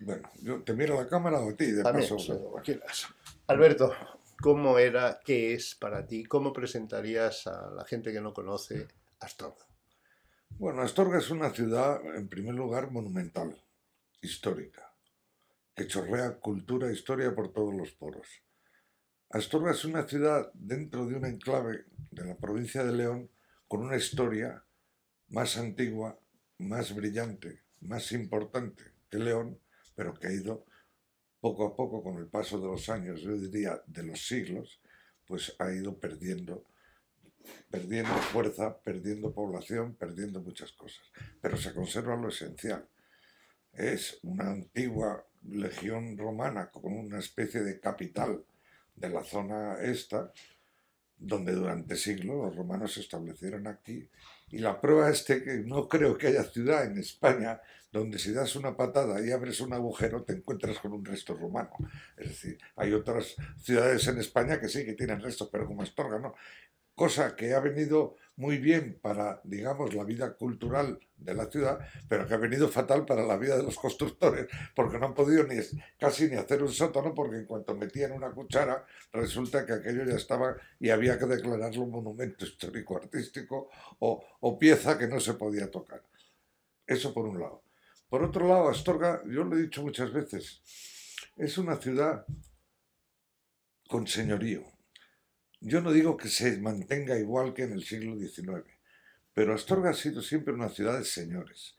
Bueno, yo te miro a la cámara o a ti, de paso. sí, quieras. Alberto, ¿cómo era, qué es para ti? ¿Cómo presentarías a la gente que no conoce Astorga? Bueno, Astorga es una ciudad, en primer lugar, monumental, histórica, que chorrea cultura e historia por todos los poros. Astorga es una ciudad dentro de un enclave de la provincia de León con una historia más antigua, más brillante, más importante que León, pero que ha ido poco a poco con el paso de los años, yo diría de los siglos, pues ha ido perdiendo perdiendo fuerza, perdiendo población, perdiendo muchas cosas. Pero se conserva lo esencial. Es una antigua legión romana con una especie de capital de la zona esta, donde durante siglos los romanos se establecieron aquí. Y la prueba es que no creo que haya ciudad en España donde si das una patada y abres un agujero te encuentras con un resto romano. Es decir, hay otras ciudades en España que sí que tienen restos, pero como Astorga no cosa que ha venido muy bien para, digamos, la vida cultural de la ciudad, pero que ha venido fatal para la vida de los constructores, porque no han podido ni, casi ni hacer un sótano, porque en cuanto metían una cuchara, resulta que aquello ya estaba y había que declararlo un monumento histórico-artístico o, o pieza que no se podía tocar. Eso por un lado. Por otro lado, Astorga, yo lo he dicho muchas veces, es una ciudad con señorío yo no digo que se mantenga igual que en el siglo XIX, pero Astorga ha sido siempre una ciudad de señores.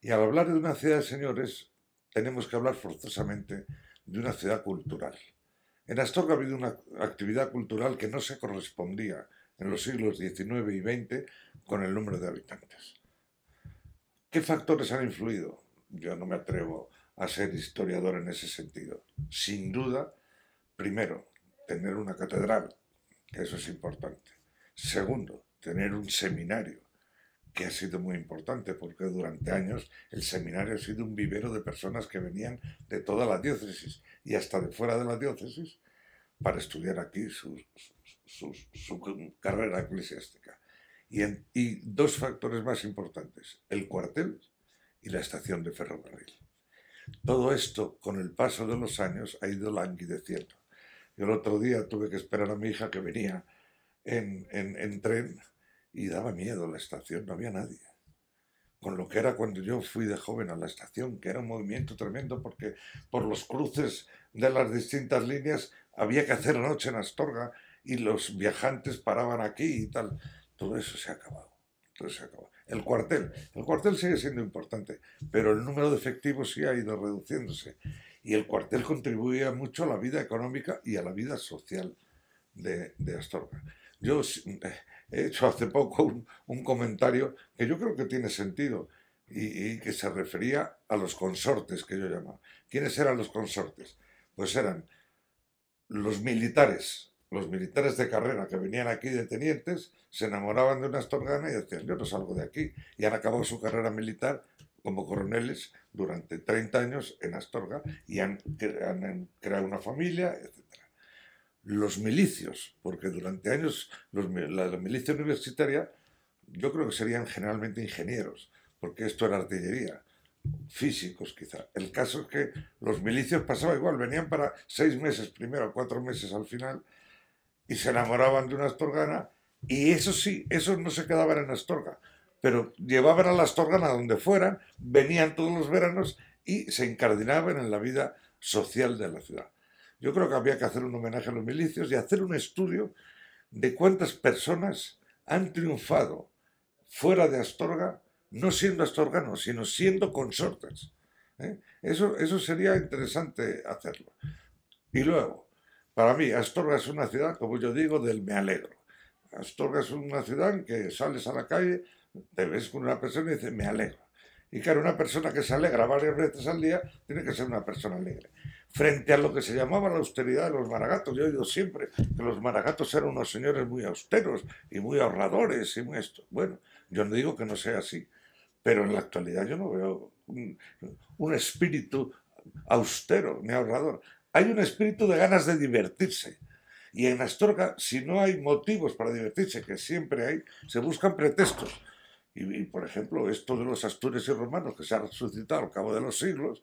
Y al hablar de una ciudad de señores, tenemos que hablar forzosamente de una ciudad cultural. En Astorga ha habido una actividad cultural que no se correspondía en los siglos XIX y XX con el número de habitantes. ¿Qué factores han influido? Yo no me atrevo a ser historiador en ese sentido. Sin duda, primero, tener una catedral eso es importante. Segundo, tener un seminario, que ha sido muy importante porque durante años el seminario ha sido un vivero de personas que venían de toda la diócesis y hasta de fuera de la diócesis para estudiar aquí su, carrera eclesiástica. Y, y dos factores más importantes, el cuartel y la estación de ferrocarril. Todo esto, con el paso de los años, ha ido languideciendo. Yo el otro día tuve que esperar a mi hija que venía en, en, tren y daba miedo la estación, no había nadie. Con lo que era cuando yo fui de joven a la estación, que era un movimiento tremendo porque por los cruces de las distintas líneas había que hacer noche en Astorga y los viajantes paraban aquí y tal. Todo eso se ha acabado. Todo se ha acabado. El cuartel. El cuartel sigue siendo importante, pero el número de efectivos sí ha ido reduciéndose y el cuartel contribuía mucho a la vida económica y a la vida social de, Astorga. Yo eh, he hecho hace poco un, comentario que yo creo que tiene sentido y, que se refería a los consortes que yo llamaba. ¿Quiénes eran los consortes? Pues eran los militares, los militares de carrera que venían aquí de tenientes, se enamoraban de una astorgana y decían, yo no salgo de aquí. Y han acabado su carrera militar como coroneles durante 30 años en Astorga y han, creado una familia, etc. Los milicios, porque durante años la, milicia universitaria yo creo que serían generalmente ingenieros, porque esto era artillería, físicos quizá. El caso es que los milicios pasaban igual, venían para seis meses primero, cuatro meses al final, y se enamoraban de una astorgana, y eso sí, esos no se quedaban en Astorga, pero llevaban a las Astorga a donde fueran, venían todos los veranos y se encardinaban en la vida social de la ciudad. Yo creo que había que hacer un homenaje a los milicios y hacer un estudio de cuántas personas han triunfado fuera de Astorga, no siendo astorganos, sino siendo consortes. ¿eh? Eso, eso sería interesante hacerlo. Y luego, para mí, Astorga es una ciudad, como yo digo, del me alegro. Astorga es una ciudad en que sales a la calle, te ves con una persona y dices, me alegro. Y claro, una persona que se alegra varias veces al día tiene que ser una persona alegre. Frente a lo que se llamaba la austeridad de los maragatos, yo he oído siempre que los maragatos eran unos señores muy austeros y muy ahorradores y muy esto. Bueno, yo no digo que no sea así, pero en la actualidad yo no veo un, un espíritu austero ni ahorrador. Hay un espíritu de ganas de divertirse y en Astorga, si no hay motivos para divertirse, que siempre hay, se buscan pretextos. Y, por ejemplo, esto de los astures y romanos que se ha resucitado al cabo de los siglos,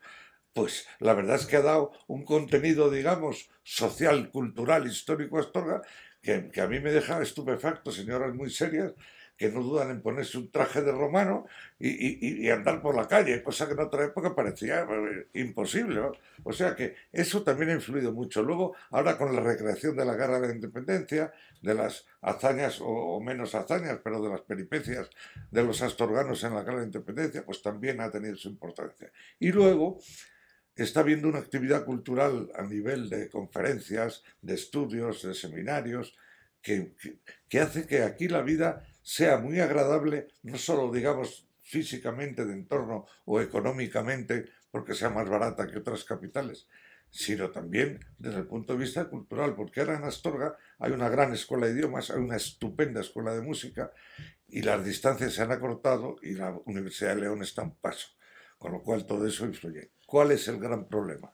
pues la verdad es que ha dado un contenido, digamos, social, cultural, histórico a Astorga, que, que a mí me deja estupefacto, señoras muy serias, que no dudan en ponerse un traje de romano y, andar por la calle, cosa que en otra época parecía eh, imposible. O sea que eso también ha influido mucho. Luego, ahora con la recreación de la guerra de la independencia, de las hazañas o, menos hazañas, pero de las peripecias de los astorganos en la guerra de la independencia, pues también ha tenido su importancia. Y luego está habiendo una actividad cultural a nivel de conferencias, de estudios, de seminarios, que, que hace que aquí la vida sea muy agradable, no solo, digamos, físicamente de entorno o económicamente, porque sea más barata que otras capitales, sino también desde el punto de vista cultural, porque ahora en Astorga hay una gran escuela de idiomas, hay una estupenda escuela de música y las distancias se han acortado y la Universidad de León está en paso, con lo cual todo eso influye. ¿Cuál es el gran problema?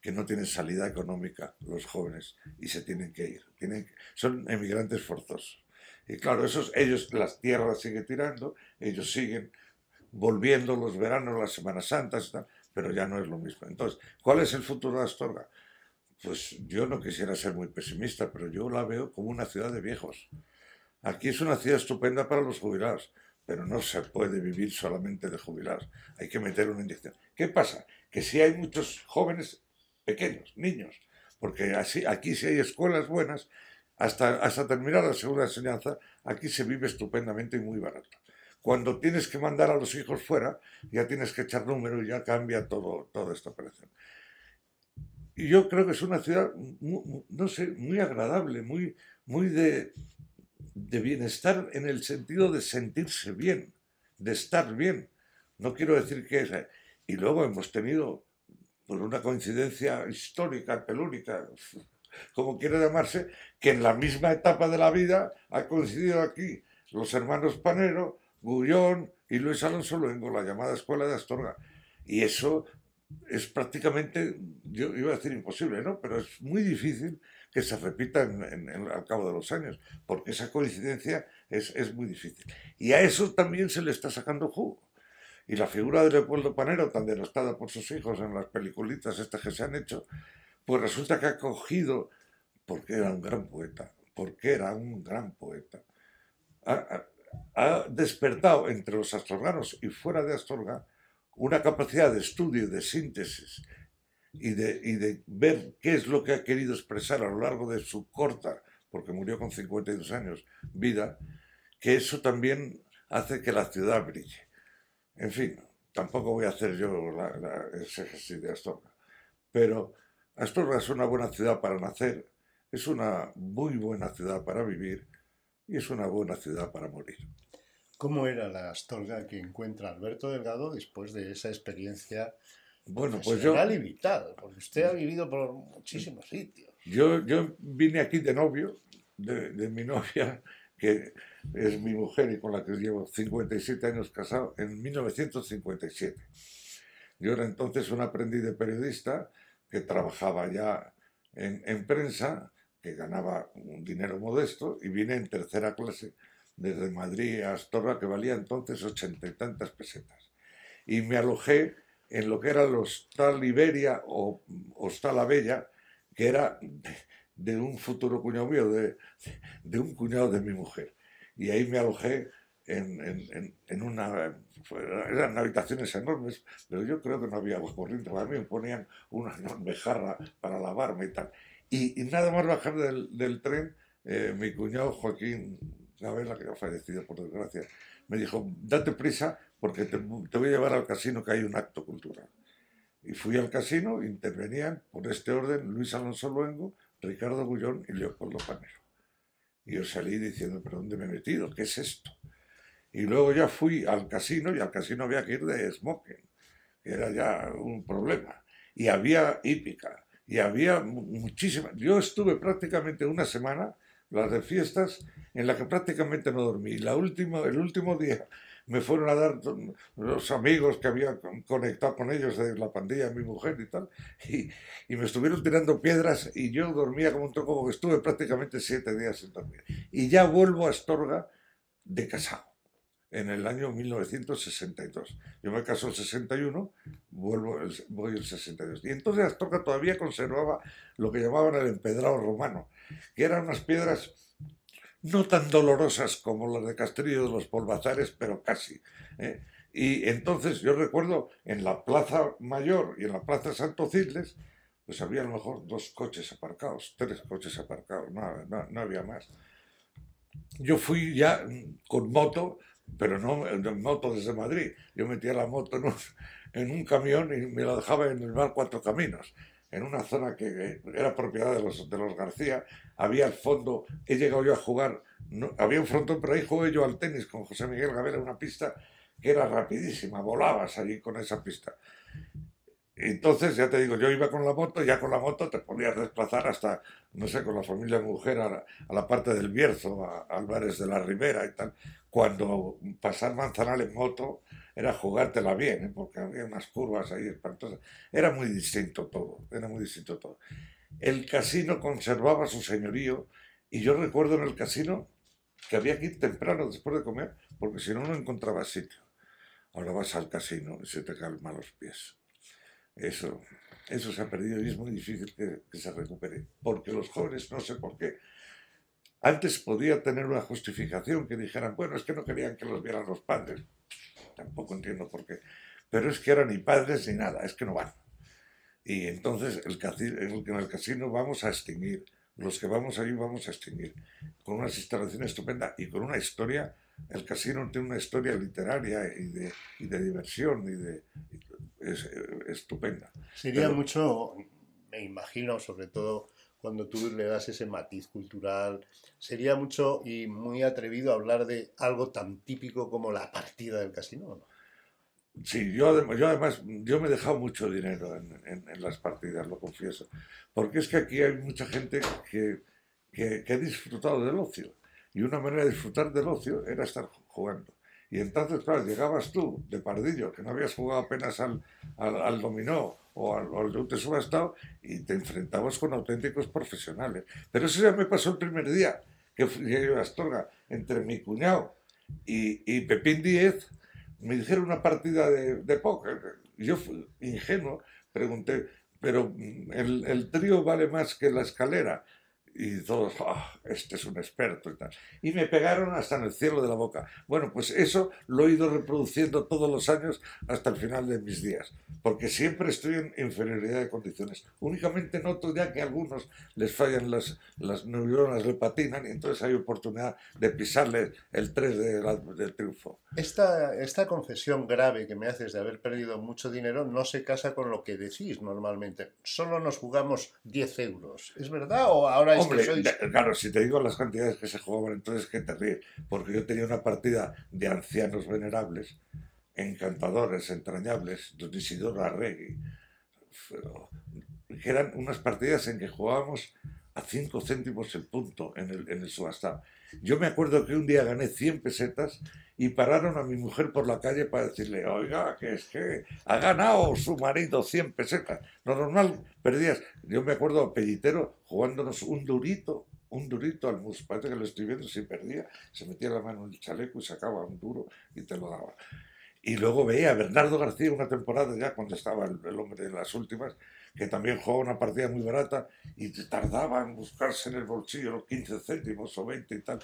Que no tienen salida económica los jóvenes y se tienen que ir. Tienen, son emigrantes forzosos. Y claro, esos, ellos, las tierras siguen tirando, ellos siguen volviendo los veranos, las Semanas Santas, pero ya no es lo mismo. Entonces, ¿cuál es el futuro de Astorga? Pues yo no quisiera ser muy pesimista, pero yo la veo como una ciudad de viejos. Aquí es una ciudad estupenda para los jubilados, pero no se puede vivir solamente de jubilados. Hay que meter una inyección. ¿Qué pasa? Que si hay muchos jóvenes pequeños, niños, porque así, aquí sí hay escuelas buenas, hasta, hasta terminar la segunda enseñanza, aquí se vive estupendamente y muy barato. Cuando tienes que mandar a los hijos fuera, ya tienes que echar número y ya cambia todo, toda esta operación. Y yo creo que es una ciudad, no sé, muy agradable, muy, muy de, de bienestar en el sentido de sentirse bien, de estar bien. No quiero decir que es... Y luego hemos tenido, por una coincidencia histórica, pelúrica, como quiera llamarse, que en la misma etapa de la vida ha coincidido aquí los hermanos Panero, Gullón y Luis Alonso Luengo, la llamada Escuela de Astorga. Y eso es prácticamente, yo iba a decir imposible, ¿no? Pero es muy difícil que se repita al cabo de los años, porque esa coincidencia es, es, muy difícil. Y a eso también se le está sacando jugo. Y la figura de Leopoldo Panero, tan denostada por sus hijos en las peliculitas estas que se han hecho, pues resulta que ha cogido, porque era un gran poeta, porque era un gran poeta, ha, despertado entre los astorganos y fuera de Astorga una capacidad de estudio, de síntesis y de, y de ver qué es lo que ha querido expresar a lo largo de su corta, porque murió con 52 años, vida, que eso también hace que la ciudad brille. En fin, tampoco voy a hacer yo la, la, ese de Astorga, pero Astorga es una buena ciudad para nacer, es una muy buena ciudad para vivir y es una buena ciudad para morir. ¿Cómo era la Astorga que encuentra Alberto Delgado después de esa experiencia bueno, pues yo, y vital? Porque usted ha vivido por muchísimos sitios. Yo, yo vine aquí de novio, de, de mi novia, que es mi mujer y con la que llevo 57 años casado, en 1957. Yo era entonces un aprendiz de periodista que trabajaba ya en, prensa, que ganaba un dinero modesto y vine en tercera clase desde Madrid a Astorga, que valía entonces ochenta y tantas pesetas. Y me alojé en lo que era el Hostal Iberia o Hostal La Bella, que era de, un futuro cuñado mío, de, de, un cuñado de mi mujer. Y ahí me alojé en, en, en una eran habitaciones enormes, pero yo creo que no había agua corriente. A mí me ponían una enorme jarra para lavarme y tal. Y, nada más bajar del, del tren, eh, mi cuñado Joaquín Gabela, que ha fallecido por desgracia, me dijo, date prisa porque te, te, voy a llevar al casino que hay un acto cultural. Y fui al casino, intervenían por este orden Luis Alonso Luengo, Ricardo Gullón y Leopoldo Panero. Y yo salí diciendo, ¿pero dónde me he metido? ¿Qué es esto? Y luego ya fui al casino y al casino había que ir de smoking, que era ya un problema. Y había hípica, y había muchísimas. Yo estuve prácticamente una semana, las de fiestas, en la que prácticamente no dormí. La última, el último día me fueron a dar los amigos que había conectado con ellos de la pandilla, mi mujer y tal, y, y, me estuvieron tirando piedras y yo dormía como un troco, porque estuve prácticamente siete días sin dormir. Y ya vuelvo a Astorga de casado en el año 1962. Yo me caso el 61, vuelvo voy el 62. Y entonces Astorga todavía conservaba lo que llamaban el empedrado romano, que eran unas piedras no tan dolorosas como las de Castillo de los Polvazares, pero casi. ¿eh? Y entonces yo recuerdo en la Plaza Mayor y en la Plaza Santo Cisles, pues había a lo mejor dos coches aparcados, tres coches aparcados, no, no, había más. Yo fui ya con moto, pero no en moto desde Madrid. Yo metía la moto en un, en camión y me la dejaba en el mar Cuatro Caminos en una zona que era propiedad de los, de los García, había al fondo, he llegado yo a jugar, no, había un frontón, pero ahí jugué yo al tenis con José Miguel Gavera, una pista que era rapidísima, volabas allí con esa pista. Entonces, ya te digo, yo iba con la moto, ya con la moto te podías desplazar hasta, no sé, con la familia mujer a la, parte del Bierzo, a, a Álvarez de la Ribera y tal. Cuando pasar Manzanal en moto era jugártela bien, ¿eh? porque había unas curvas ahí espantosas. Era muy distinto todo, era muy distinto todo. El casino conservaba su señorío y yo recuerdo en el casino que había que ir temprano después de comer, porque si no, no encontraba sitio. Ahora vas al casino y se te calman los pies. Eso, eso se ha perdido y es muy difícil que, que, se recupere. Porque los jóvenes, no sé por qué, antes podía tener una justificación que dijeran, bueno, es que no querían que los vieran los padres. Tampoco entiendo por qué. Pero es que ahora ni padres ni nada, es que no van. Y entonces el en el casino vamos a extinguir. Los que vamos ahí vamos a extinguir. Con unas instalaciones estupendas y con una historia el casino tiene una historia literaria y de, y de diversión y de es, estupenda. Sería mucho, me imagino, sobre todo cuando tú le das ese matiz cultural, sería mucho y muy atrevido hablar de algo tan típico como la partida del casino. ¿no? Sí, yo, yo además, yo me he dejado mucho dinero en, en, las partidas, lo confieso, porque es que aquí hay mucha gente que, que, que ha disfrutado del ocio y una manera de disfrutar del ocio era estar jugando. Y entonces, claro, llegabas tú de pardillo, que no habías jugado apenas al, al, dominó o al, al de subastado, y te enfrentabas con auténticos profesionales. Pero eso ya me pasó el primer día que fui a Astorga, entre mi cuñado y, y Pepín Díez, me dijeron una partida de, de póker. Yo, fui ingenuo, pregunté, pero el, el trío vale más que la escalera y todos, ah, este es un experto y tal. Y me pegaron hasta en el cielo de la boca. Bueno, pues eso lo he ido reproduciendo todos los años hasta el final de mis días, porque siempre estoy en inferioridad de condiciones. Únicamente noto ya que a algunos les fallan las, las neuronas, le patinan y entonces hay oportunidad de pisarle el 3 de del triunfo. Esta, esta confesión grave que me haces de haber perdido mucho dinero no se casa con lo que decís normalmente. Solo nos jugamos 10 euros. ¿Es verdad o ahora Hombre, claro, si te digo las cantidades que se jugaban, entonces que te ríes. Porque yo tenía una partida de ancianos venerables, encantadores, entrañables, don Isidoro Arregui, que eran unas partidas en que jugábamos a 5 céntimos el punto en el, en el subastado. Yo me acuerdo que un día gané 100 pesetas y pararon a mi mujer por la calle para decirle, oiga, que es que ha ganado su marido 100 pesetas. Lo normal, perdías. Yo me acuerdo a Pellitero jugándonos un durito, un durito al mus. Parece que lo estoy viendo, si perdía, se metía la mano en el chaleco y sacaba un duro y te lo daba. Y luego veía a Bernardo García una temporada ya cuando estaba el, el hombre de las últimas, que también jugaba una partida muy barata y tardaba en buscarse en el bolsillo los 15 céntimos o 20 y tal.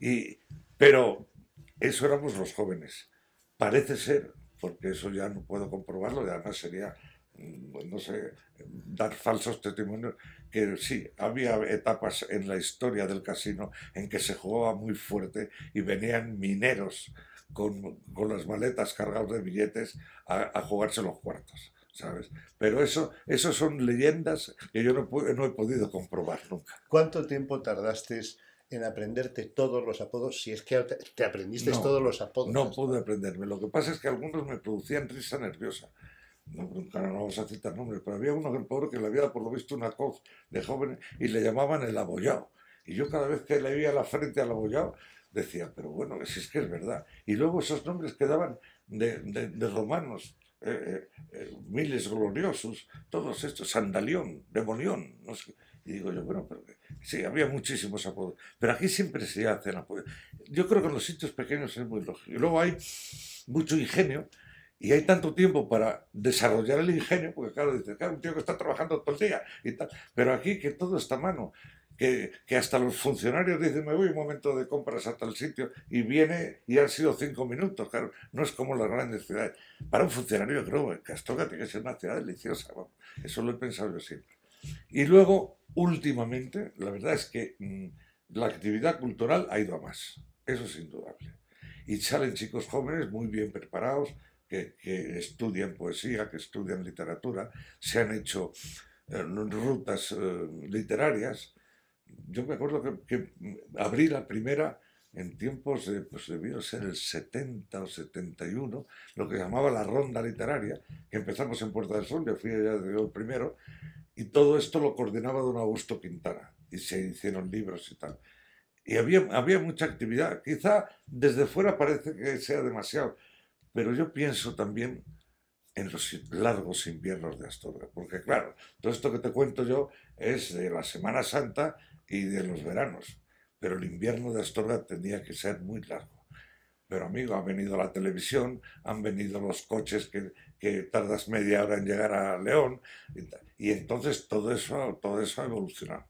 Y, pero eso éramos los jóvenes. Parece ser, porque eso ya no puedo comprobarlo, y además sería, mm, no sé, dar falsos testimonios, que sí, había etapas en la historia del casino en que se jugaba muy fuerte y venían mineros con, con las maletas cargadas de billetes a, a jugarse los cuartos. ¿Sabes? Pero eso, eso son leyendas que yo no, no he podido comprobar nunca. ¿Cuánto tiempo tardaste en aprenderte todos los apodos, si es que te aprendiste todos los apodos. No pude aprenderme. Lo que pasa es que algunos me producían risa nerviosa. No, no vamos a citar nombres, pero había uno, el pobre, que le había por lo visto una coz de joven y le llamaban el abollado. Y yo cada vez que le veía la frente al abollado, decía, pero bueno, si es que es verdad. Y luego esos nombres quedaban de, de romanos, eh, eh, eh, miles gloriosos, todos estos, Sandalión, Demonión, no sé. Y digo yo, bueno, pero Sí, había muchísimos apodos. Pero aquí siempre se hacen apodos. Yo creo que en los sitios pequeños es muy lógico. Y luego hay mucho ingenio y hay tanto tiempo para desarrollar el ingenio, porque claro, dices, claro, un tío que está trabajando todo el día y tal. Pero aquí que todo está a mano. Que, que, hasta los funcionarios dicen, me voy un momento de compras a tal sitio y viene y han sido cinco minutos, claro, no es como las grandes ciudades. Para un funcionario, creo, que Astorga tiene que ser una ciudad deliciosa, eso lo he pensado yo siempre. Y luego, últimamente, la verdad es que mmm, la actividad cultural ha ido a más, eso es indudable. Y salen chicos jóvenes muy bien preparados, que, que estudian poesía, que estudian literatura, se han hecho eh, rutas eh, literarias. Yo me acuerdo que, que, abrí la primera en tiempos de, pues debió ser el 70 o 71, lo que llamaba la ronda literaria, que empezamos en Puerta del Sol, yo fui allá el primero, y todo esto lo coordinaba don Augusto Quintana, y se hicieron libros y tal. Y había, había mucha actividad, quizá desde fuera parece que sea demasiado, pero yo pienso también en los largos inviernos de Astorga, porque claro, todo esto que te cuento yo es de la Semana Santa y de los veranos, pero el invierno de Astorga tendría que ser muy largo. Pero amigo, ha venido la televisión, han venido los coches que, que tardas media hora en llegar a León, y, y entonces todo eso, todo eso ha evolucionado.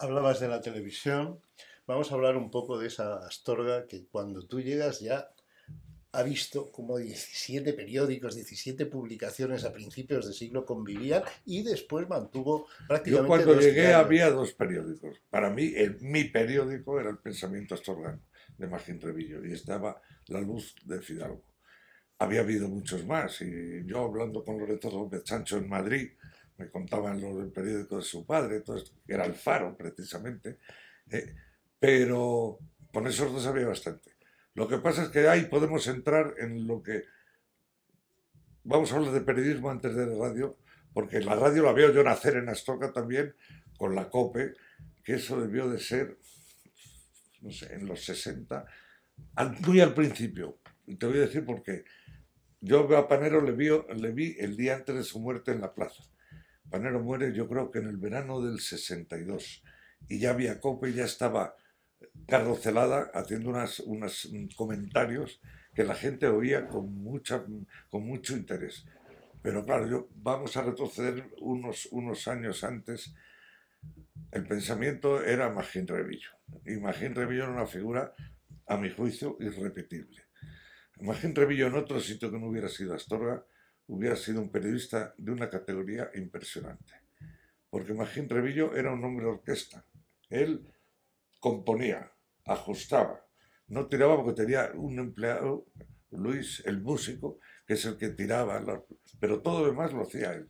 Hablabas de la televisión, vamos a hablar un poco de esa Astorga que cuando tú llegas ya ha visto como 17 periódicos, 17 publicaciones a principios de siglo convivían y después mantuvo prácticamente... Yo cuando llegué diarios. había dos periódicos. Para mí, el, mi periódico era el Pensamiento Astorgano, de Magín Revillo, y estaba La Luz de Fidalgo. Había habido muchos más, y yo hablando con Loreto López Sancho en Madrid, me contaban lo del periódico de su padre, todo esto, que era el Faro, precisamente, eh, pero con esos dos había bastante. Lo que pasa es que ahí podemos entrar en lo que... Vamos a hablar de periodismo antes de la radio, porque la radio la veo yo nacer en Astorga también, con la COPE, que eso debió de ser, no sé, en los 60, muy al principio. Y te voy a decir por qué. Yo a Panero le vi, le vi el día antes de su muerte en la plaza. Panero muere yo creo que en el verano del 62. Y ya había COPE, ya estaba Carlos Celada haciendo unas, unos comentarios que la gente oía con, mucha, con mucho interés. Pero claro, yo, vamos a retroceder unos, unos años antes. El pensamiento era Magín Revillo. Y Magín Revillo era una figura, a mi juicio, irrepetible. Magín Revillo en otro sitio que no hubiera sido Astorga, hubiera sido un periodista de una categoría impresionante. Porque Magín Revillo era un hombre de orquesta. Él componía, ajustaba, no tiraba porque tenía un empleado, Luis, el músico, que es el que tiraba, pero todo lo demás lo hacía él.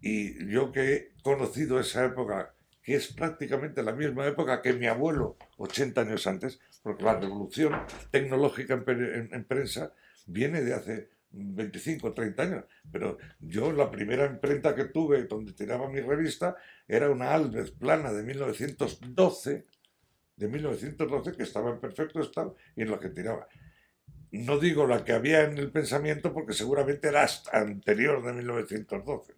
Y yo que he conocido esa época, que es prácticamente la misma época que mi abuelo, 80 años antes, porque la revolución tecnológica en, en prensa viene de hace 25 o 30 años, pero yo la primera imprenta que tuve donde tiraba mi revista era una Alves plana de 1912 de 1912 que estaba en perfecto estado y en la que tiraba. No digo la que había en el pensamiento porque seguramente era hasta anterior de 1912,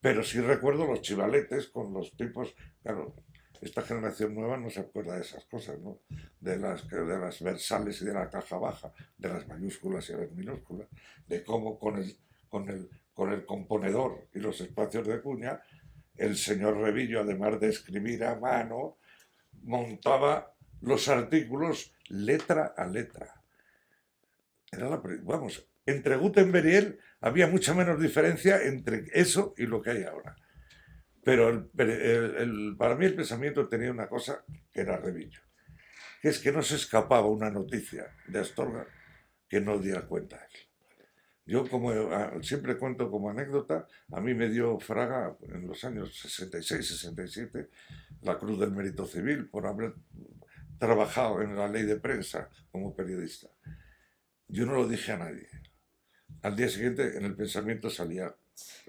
pero sí recuerdo los chivaletes con los tipos, claro, esta generación nueva no se acuerda de esas cosas, ¿no? De las, de las versales y de la caja baja, de las mayúsculas y las minúsculas, de cómo con el, con el, con el componedor y los espacios de cuña, el señor Revillo, además de escribir a mano, montaba los artículos letra a letra. Era la, vamos, entre Gutenberg y él había mucha menos diferencia entre eso y lo que hay ahora. Pero el, para mí el pensamiento tenía una cosa que era Revillo, que es que no se escapaba una noticia de Astorga que no diera cuenta él. Yo como ah, siempre cuento como anécdota, a mí me dio Fraga en los años 66, 67 la Cruz del Mérito Civil por haber trabajado en la ley de prensa como periodista. Yo no lo dije a nadie. Al día siguiente en el pensamiento salía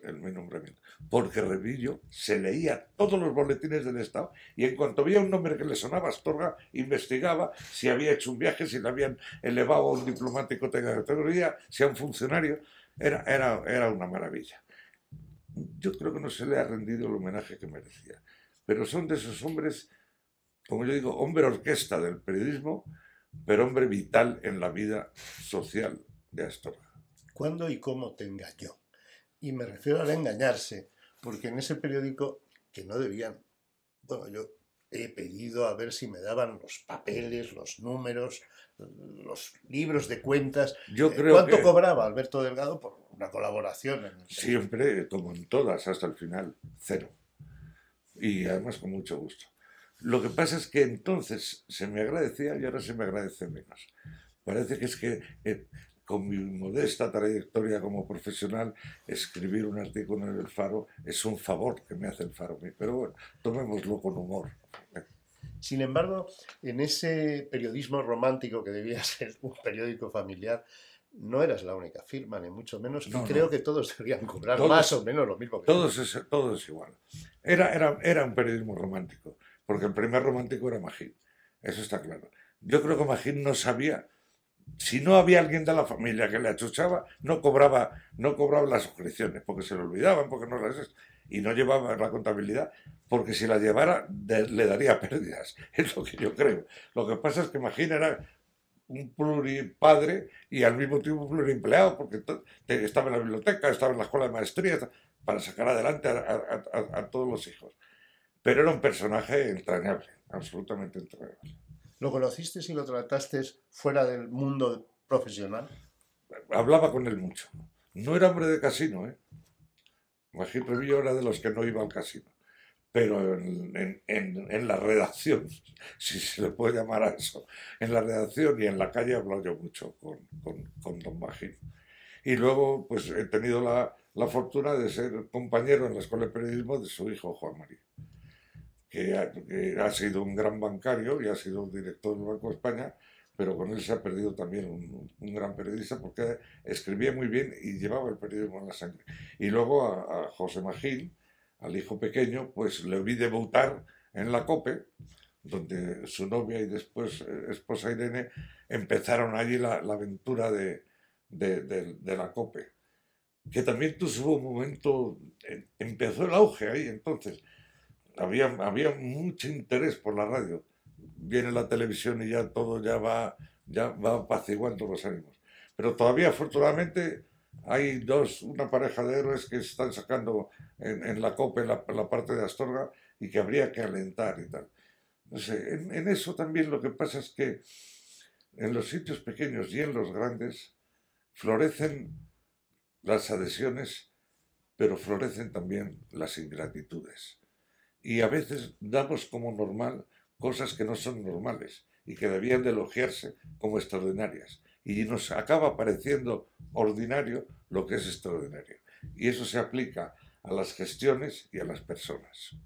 el, mi nombramiento. Porque Revillo se leía todos los boletines del Estado y en cuanto veía un nombre que le sonaba Astorga, investigaba si había hecho un viaje, si le habían elevado a un diplomático de categoría, si a un funcionario. Era, era, era una maravilla. Yo creo que no se le ha rendido el homenaje que merecía. Pero son de esos hombres como yo digo, hombre orquesta del periodismo, pero hombre vital en la vida social de Astorga. ¿Cuándo y cómo te engañó? Y me refiero al engañarse, porque en ese periódico, que no debían, bueno, yo he pedido a ver si me daban los papeles, los números, los libros de cuentas. Yo Eh, creo ¿Cuánto que cobraba Alberto Delgado por una colaboración? En el siempre, como en todas, hasta el final, cero. Y además con mucho gusto. Lo que pasa es que entonces se me agradecía y ahora se me agradece menos. Parece que es que eh, con mi modesta trayectoria como profesional, escribir un artículo en el Faro es un favor que me hace el Faro. Pero bueno, tomémoslo con humor. Sin embargo, en ese periodismo romántico que debía ser un periódico familiar, no eras la única firma, ni mucho menos, No, y no. creo que todos deberían cobrar Todos- más o menos lo mismo que. Todos es, todo es igual. Era, era, era un periodismo romántico, porque el primer romántico era Magín, eso está claro. Yo creo que Magín no sabía, si no había alguien de la familia que le achuchaba, no cobraba, no cobraba las suscripciones, porque se le olvidaban, porque no las... Y no llevaba la contabilidad, porque si la llevara de- le daría pérdidas, es lo que yo creo. Lo que pasa es que Magín era un pluripadre y al mismo tiempo pluriempleado, porque estaba en la biblioteca, estaba en la escuela de maestría, para sacar adelante a, a- a- a todos los hijos. Pero era un personaje entrañable, absolutamente entrañable. ¿Lo conociste y lo trataste fuera del mundo profesional? Hablaba con él mucho. No era hombre de casino, ¿eh? Magín Revillo era de los que no iba al casino. Pero en, en- en- en la redacción, si se le puede llamar a eso, en la redacción y en la calle he hablado yo mucho con, con, con don Magín. Y luego, pues he tenido la, la fortuna de ser compañero en la Escuela de Periodismo de su hijo Juan María, que ha, que ha sido un gran bancario y ha sido director del Banco de España, pero con él se ha perdido también un, un gran periodista porque escribía muy bien y llevaba el periodismo en la sangre. Y luego a, a José Magín, al hijo pequeño, pues le vi debutar en la COPE, donde su novia y después eh, esposa Irene empezaron allí la, la aventura de, de, de- de la COPE. Que también tuvo un momento, eh, empezó el auge ahí entonces. Había, había mucho interés por la radio. Viene la televisión y ya todo ya va, ya va apaciguando los ánimos. Pero todavía, afortunadamente, hay dos, una pareja de héroes que están sacando en, en la COPE la, la parte de Astorga y que habría que alentar y tal. No sé, en, en eso también lo que pasa es que en los sitios pequeños y en los grandes florecen las adhesiones, pero florecen también las ingratitudes. Y a veces damos como normal cosas que no son normales y que debían de elogiarse como extraordinarias. Y nos acaba pareciendo ordinario lo que es extraordinario. Y eso se aplica a las gestiones y a las personas.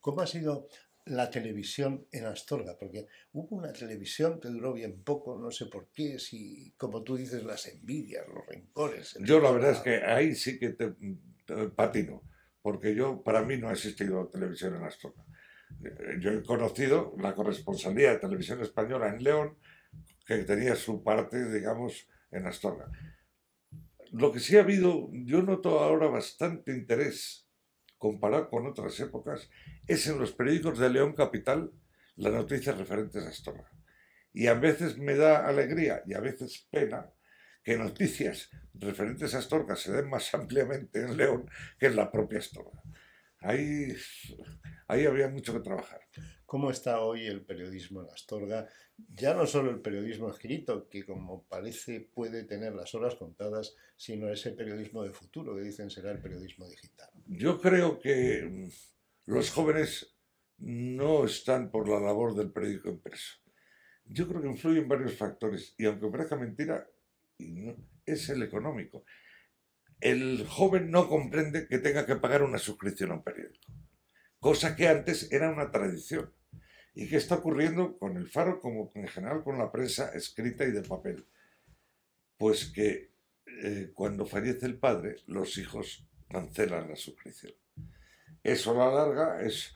¿Cómo ha sido la televisión en Astorga? Porque hubo una televisión que duró bien poco, no sé por qué, si, como tú dices, las envidias, los rencores. Yo la verdad es que ahí sí que te, te patino, porque yo, para mí no ha existido televisión en Astorga. Eh, Yo he conocido la corresponsalía de televisión española en León, que tenía su parte, digamos, en Astorga. Lo que sí ha habido, yo noto ahora bastante interés, comparado con otras épocas, es en los periódicos de León Capital las noticias referentes a Astorga. Y a veces me da alegría y a veces pena que noticias referentes a Astorga se den más ampliamente en León que en la propia Astorga. Ahí, ahí había mucho que trabajar. ¿Cómo está hoy el periodismo en Astorga? Ya no solo el periodismo escrito, que como parece puede tener las horas contadas, sino ese periodismo de futuro que dicen será el periodismo digital. Yo creo que los jóvenes no están por la labor del periódico impreso. Yo creo que influyen varios factores y aunque parezca mentira, es el económico. El joven no comprende que tenga que pagar una suscripción a un periódico, cosa que antes era una tradición. ¿Y qué está ocurriendo con el Faro como en general con la prensa escrita y de papel? Pues que eh, cuando fallece el padre, los hijos cancelan la suscripción. Eso a la larga es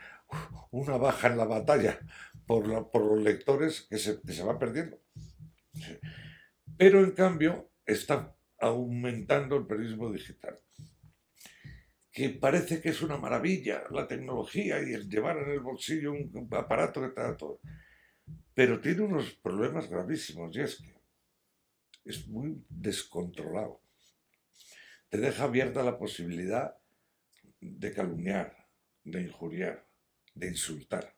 una baja en la batalla por, la- por los lectores que se, que se van perdiendo. Pero en cambio está aumentando el periodismo digital, que parece que es una maravilla la tecnología y el llevar en el bolsillo un aparato que te da todo. Pero tiene unos problemas gravísimos y es que es muy descontrolado. Te deja abierta la posibilidad de calumniar, de injuriar, de insultar,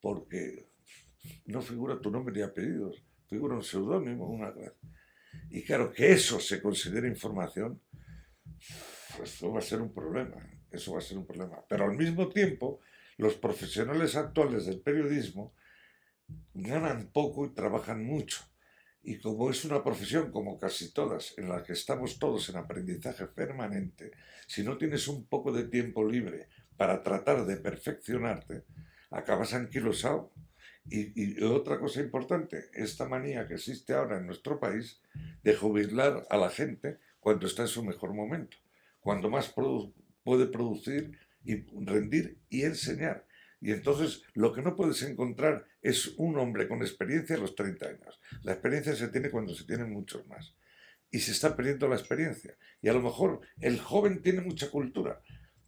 porque no figura tu nombre ni apellidos, figura un seudónimo, una Y claro, que eso se considere información, pues eso va a ser un problema, eso va a ser un problema. Pero al mismo tiempo, los profesionales actuales del periodismo ganan poco y trabajan mucho. Y como es una profesión, como casi todas, en la que estamos todos en aprendizaje permanente, si no tienes un poco de tiempo libre para tratar de perfeccionarte, acabas anquilosado. Y, y, otra cosa importante, esta manía que existe ahora en nuestro país de jubilar a la gente cuando está en su mejor momento, cuando más puede producir y rendir y enseñar. Y entonces lo que no puedes encontrar es un hombre con experiencia a los 30 años. La experiencia se tiene cuando se tienen muchos más. Y se está perdiendo la experiencia. Y a lo mejor el joven tiene mucha cultura,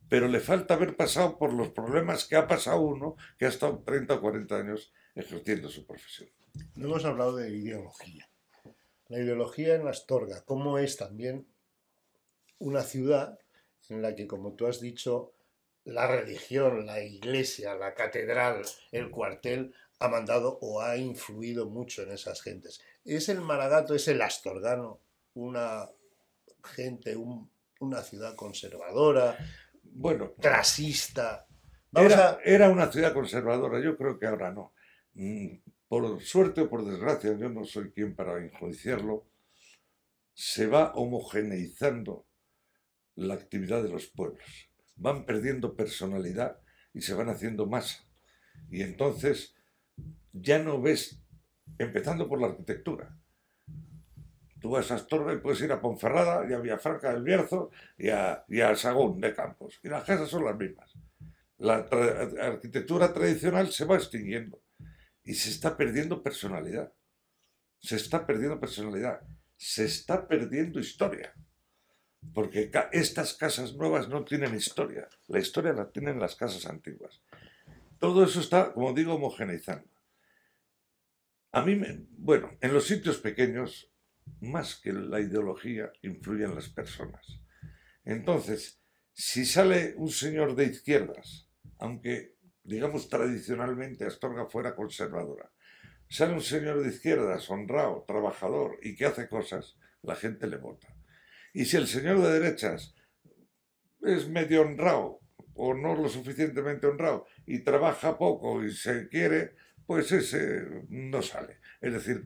pero le falta haber pasado por los problemas que ha pasado uno que ha estado 30 o 40 años ejerciendo su profesión. No hemos hablado de ideología. La ideología en Astorga, cómo es también una ciudad en la que, como tú has dicho, la religión, la iglesia, la catedral, el cuartel ha mandado o ha influido mucho en esas gentes. ¿Es el Maragato, es el Astorgano una gente, una ciudad conservadora, bueno, trasista? Era, era, una ciudad conservadora, yo creo que ahora no. Mm, por suerte o por desgracia, yo no soy quien para enjuiciarlo, se va homogeneizando la actividad de los pueblos van perdiendo personalidad y se van haciendo masa. Y entonces ya no ves, empezando por la arquitectura. Tú vas a Astorga y puedes ir a Ponferrada y a Villafranca del Bierzo y a, y a Sagún de Campos. Y las casas son las mismas. La arquitectura tradicional se va extinguiendo y se está perdiendo personalidad. Se está perdiendo personalidad. Se está perdiendo historia porque estas casas nuevas no tienen historia, la historia la tienen las casas antiguas. Todo eso está, como digo, homogeneizando. A mí, bueno, en los sitios pequeños, más que la ideología, influyen las personas. Entonces, si sale un señor de izquierdas, aunque digamos tradicionalmente Astorga fuera conservadora, sale un señor de izquierdas, honrado, trabajador y que hace cosas, la gente le vota. Y si el señor de derechas es medio honrado o no lo suficientemente honrado y trabaja poco y se quiere, pues ese no sale. Es decir,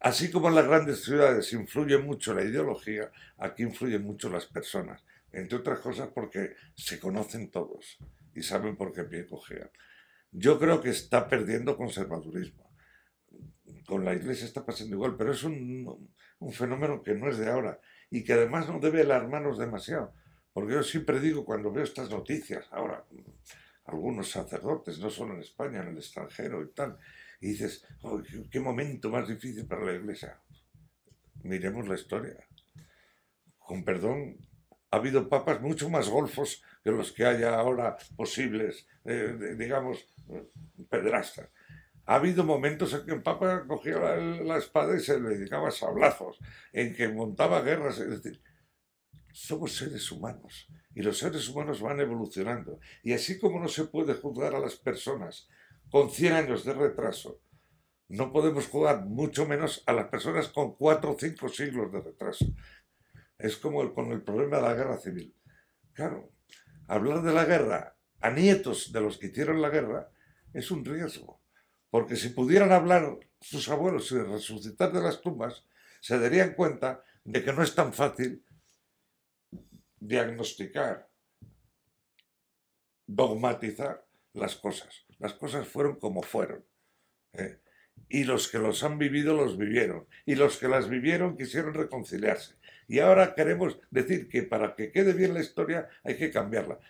así como en las grandes ciudades influye mucho la ideología, aquí influyen mucho las personas. Entre otras cosas porque se conocen todos y saben por qué pie cojean. Yo creo que está perdiendo conservadurismo. Con la iglesia está pasando igual, pero es un, un fenómeno que no es de ahora y que además no debe alarmarnos demasiado. Porque yo siempre digo cuando veo estas noticias, ahora, algunos sacerdotes, no solo en España, en el extranjero y tal, y dices, qué momento más difícil para la iglesia. Miremos la historia. Con perdón, ha habido papas mucho más golfos que los que haya ahora posibles, eh, digamos, pedrastas. Ha habido momentos en que el Papa cogía la, espada y se le dedicaba sablazos, en que montaba guerras. Es decir, somos seres humanos y los seres humanos van evolucionando. Y así como no se puede juzgar a las personas con 100 años de retraso, no podemos juzgar mucho menos a las personas con 4 o 5 siglos de retraso. Es como con el problema de la guerra civil. Claro, hablar de la guerra a nietos de los que hicieron la guerra es un riesgo porque si pudieran hablar sus abuelos y resucitar de las tumbas, se darían cuenta de que no es tan fácil diagnosticar, dogmatizar las cosas. Las cosas fueron como fueron. ¿eh? Y los que los han vivido los vivieron. Y los que las vivieron quisieron reconciliarse. Y ahora queremos decir que para que quede bien la historia hay que cambiarla.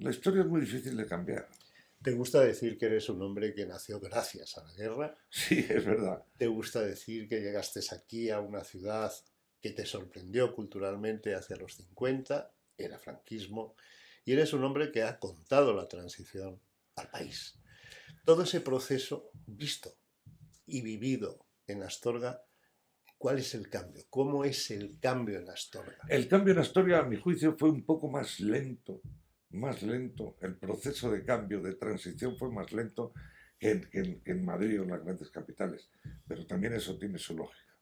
La historia es muy difícil de cambiar. ¿Te gusta decir que eres un hombre que nació gracias a la guerra? Sí, es verdad. ¿Te gusta decir que llegaste aquí a una ciudad que te sorprendió culturalmente hacia los 50? era franquismo, y eres un hombre que ha contado la transición al país. Todo ese proceso visto y vivido en Astorga, ¿cuál es el cambio? ¿Cómo es el cambio en Astorga? El cambio en Astorga, a mi juicio, fue un poco más lento, más lento. El proceso de cambio, de transición fue más lento que en, en Madrid o en las grandes capitales. Pero también eso tiene su lógica.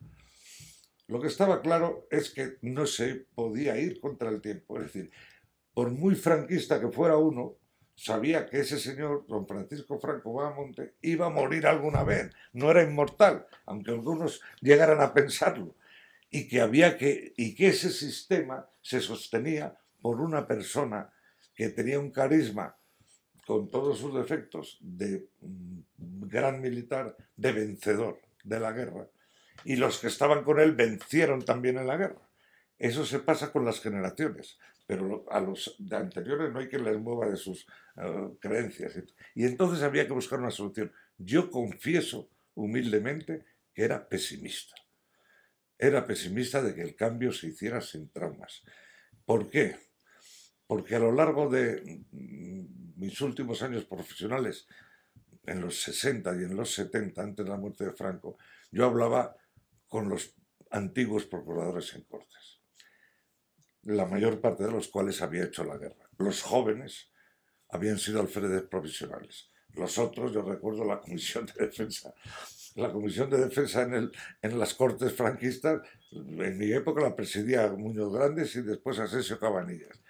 Lo que estaba claro es que no se podía ir contra el tiempo. Es decir, por muy franquista que fuera uno, sabía que ese señor, don Francisco Franco Bahamonte, iba a morir alguna vez. No era inmortal, aunque algunos llegaran a pensarlo. Y que había que, y que ese sistema se sostenía por una persona que tenía un carisma con todos sus defectos de gran militar, de vencedor de la guerra y los que estaban con él vencieron también en la guerra. Eso se pasa con las generaciones, pero a los anteriores no hay que les mueva de sus eh, creencias. Y entonces había que buscar una solución. Yo confieso humildemente que era pesimista. Era pesimista de que el cambio se hiciera sin traumas. ¿Por qué? Porque a lo largo de mm, mis últimos años profesionales, en los 60 y en los 70, antes de la muerte de Franco, yo hablaba con los antiguos procuradores en Cortes, la mayor parte de los cuales había hecho la guerra. Los jóvenes habían sido alférezes provisionales. Los otros, yo recuerdo la Comisión de Defensa, la Comisión de Defensa en, el, en las Cortes franquistas, en mi época la presidía Muñoz Grandes y después Asensio Cabanillas.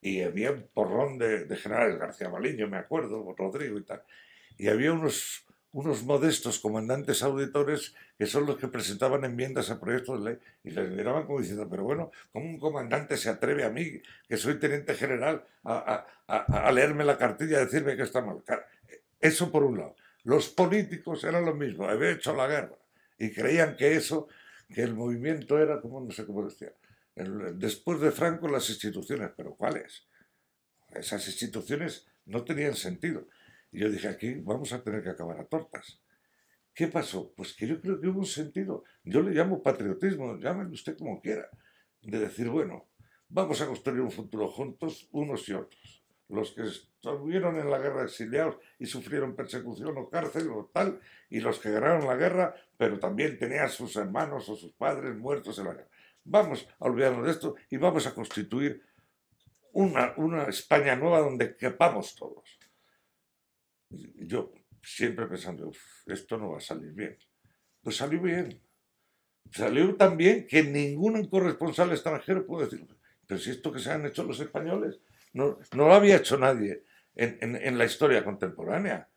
Y había un porrón de, de generales, García Baliño, me acuerdo, Rodrigo y tal. Y había unos unos modestos comandantes auditores que son los que presentaban enmiendas a proyectos de ley y les miraban como diciendo, pero bueno, ¿cómo un comandante se atreve a mí, que soy teniente general, a, leerme la cartilla y decirme que está mal? Eso por un lado. Los políticos eran lo mismo, había hecho la guerra y creían que eso, que el movimiento era, como no sé cómo decía, después de Franco las instituciones, pero ¿cuáles? Esas instituciones no tenían sentido. Y yo dije, aquí vamos a tener que acabar a tortas. ¿Qué pasó? Pues que yo creo que hubo un sentido, yo le llamo patriotismo, llámelo usted como quiera, de decir, bueno, vamos a construir un futuro juntos, unos y otros. Los que estuvieron en la guerra exiliados y sufrieron persecución o cárcel o tal, y los que ganaron la guerra, pero también tenían sus hermanos o sus padres muertos en la guerra. Vamos a olvidarnos de esto y vamos a constituir una, una España nueva donde quepamos todos yo siempre pensando, esto no va a salir bien. Pues salió bien. Salió tan bien que ningún corresponsal extranjero puede decir, pero si esto que se han hecho los españoles no, no lo había hecho nadie en, en, la historia contemporánea.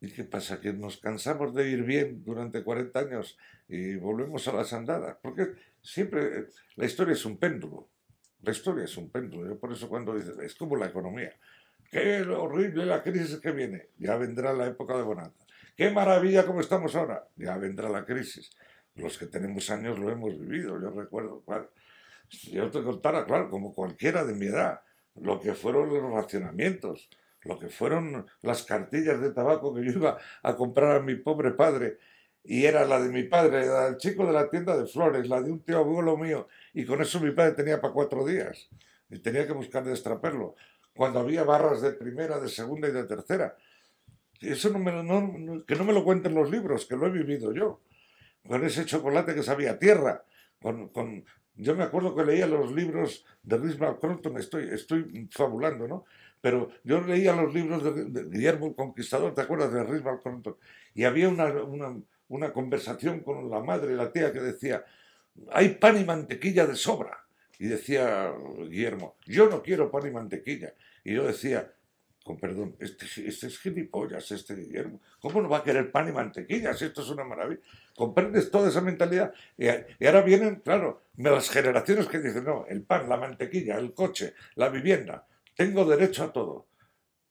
¿Y qué pasa? Que nos cansamos de ir bien durante 40 años y volvemos a las andadas. Porque siempre la historia es un péndulo. La historia es un péndulo. Yo por eso cuando dices, es como la economía. Qué horrible la crisis que viene. Ya vendrá la época de bonanza. Qué maravilla como estamos ahora. Ya vendrá la crisis. Los que tenemos años lo hemos vivido. Yo recuerdo, claro. Si yo te contara, claro, como cualquiera de mi edad, lo que fueron los racionamientos, lo que fueron las cartillas de tabaco que yo iba a comprar a mi pobre padre y era la de mi padre, la del chico de la tienda de flores, la de un tío abuelo mío, y con eso mi padre tenía para cuatro días y tenía que buscar destraperlo cuando había barras de primera, de segunda y de tercera. Eso no me, no, que no me lo cuenten los libros, que lo he vivido yo. Con ese chocolate que sabía tierra. Con, con, yo me acuerdo que leía los libros de Rismal Crompton, estoy, estoy fabulando, ¿no? Pero yo leía los libros de, Guillermo el Conquistador, ¿te acuerdas de Rismal Crompton? Y había una, una, una conversación con la madre y la tía que decía, hay pan y mantequilla de sobra. Y decía Guillermo, yo no quiero pan y mantequilla. Y yo decía, con perdón, este, este es gilipollas, este Guillermo. ¿Cómo no va a querer pan y mantequilla si esto es una maravilla? ¿Comprendes toda esa mentalidad? Y, ahora vienen, claro, las generaciones que dicen, no, el pan, la mantequilla, el coche, la vivienda, tengo derecho a todo.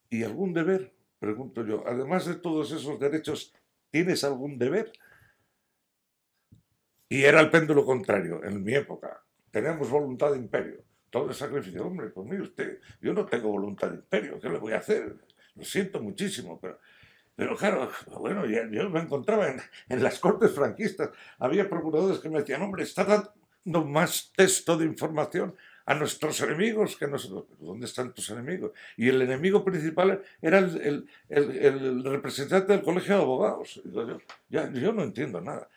¿Y algún deber? Pregunto yo. Además de todos esos derechos, ¿tienes algún deber? Y era el péndulo contrario en mi época tenemos voluntad de imperio. Todo el sacrificio, hombre, pues mire usted, yo no tengo voluntad de imperio, ¿qué le voy a hacer? Lo siento muchísimo, pero, pero claro, bueno, yo me encontraba en, en las cortes franquistas, había procuradores que me decían, hombre, está dando más texto de información a nuestros enemigos, que nosotros, ¿dónde están tus enemigos? Y el enemigo principal era el, el, el, representante del colegio de abogados. Yo, ya, yo no entiendo nada.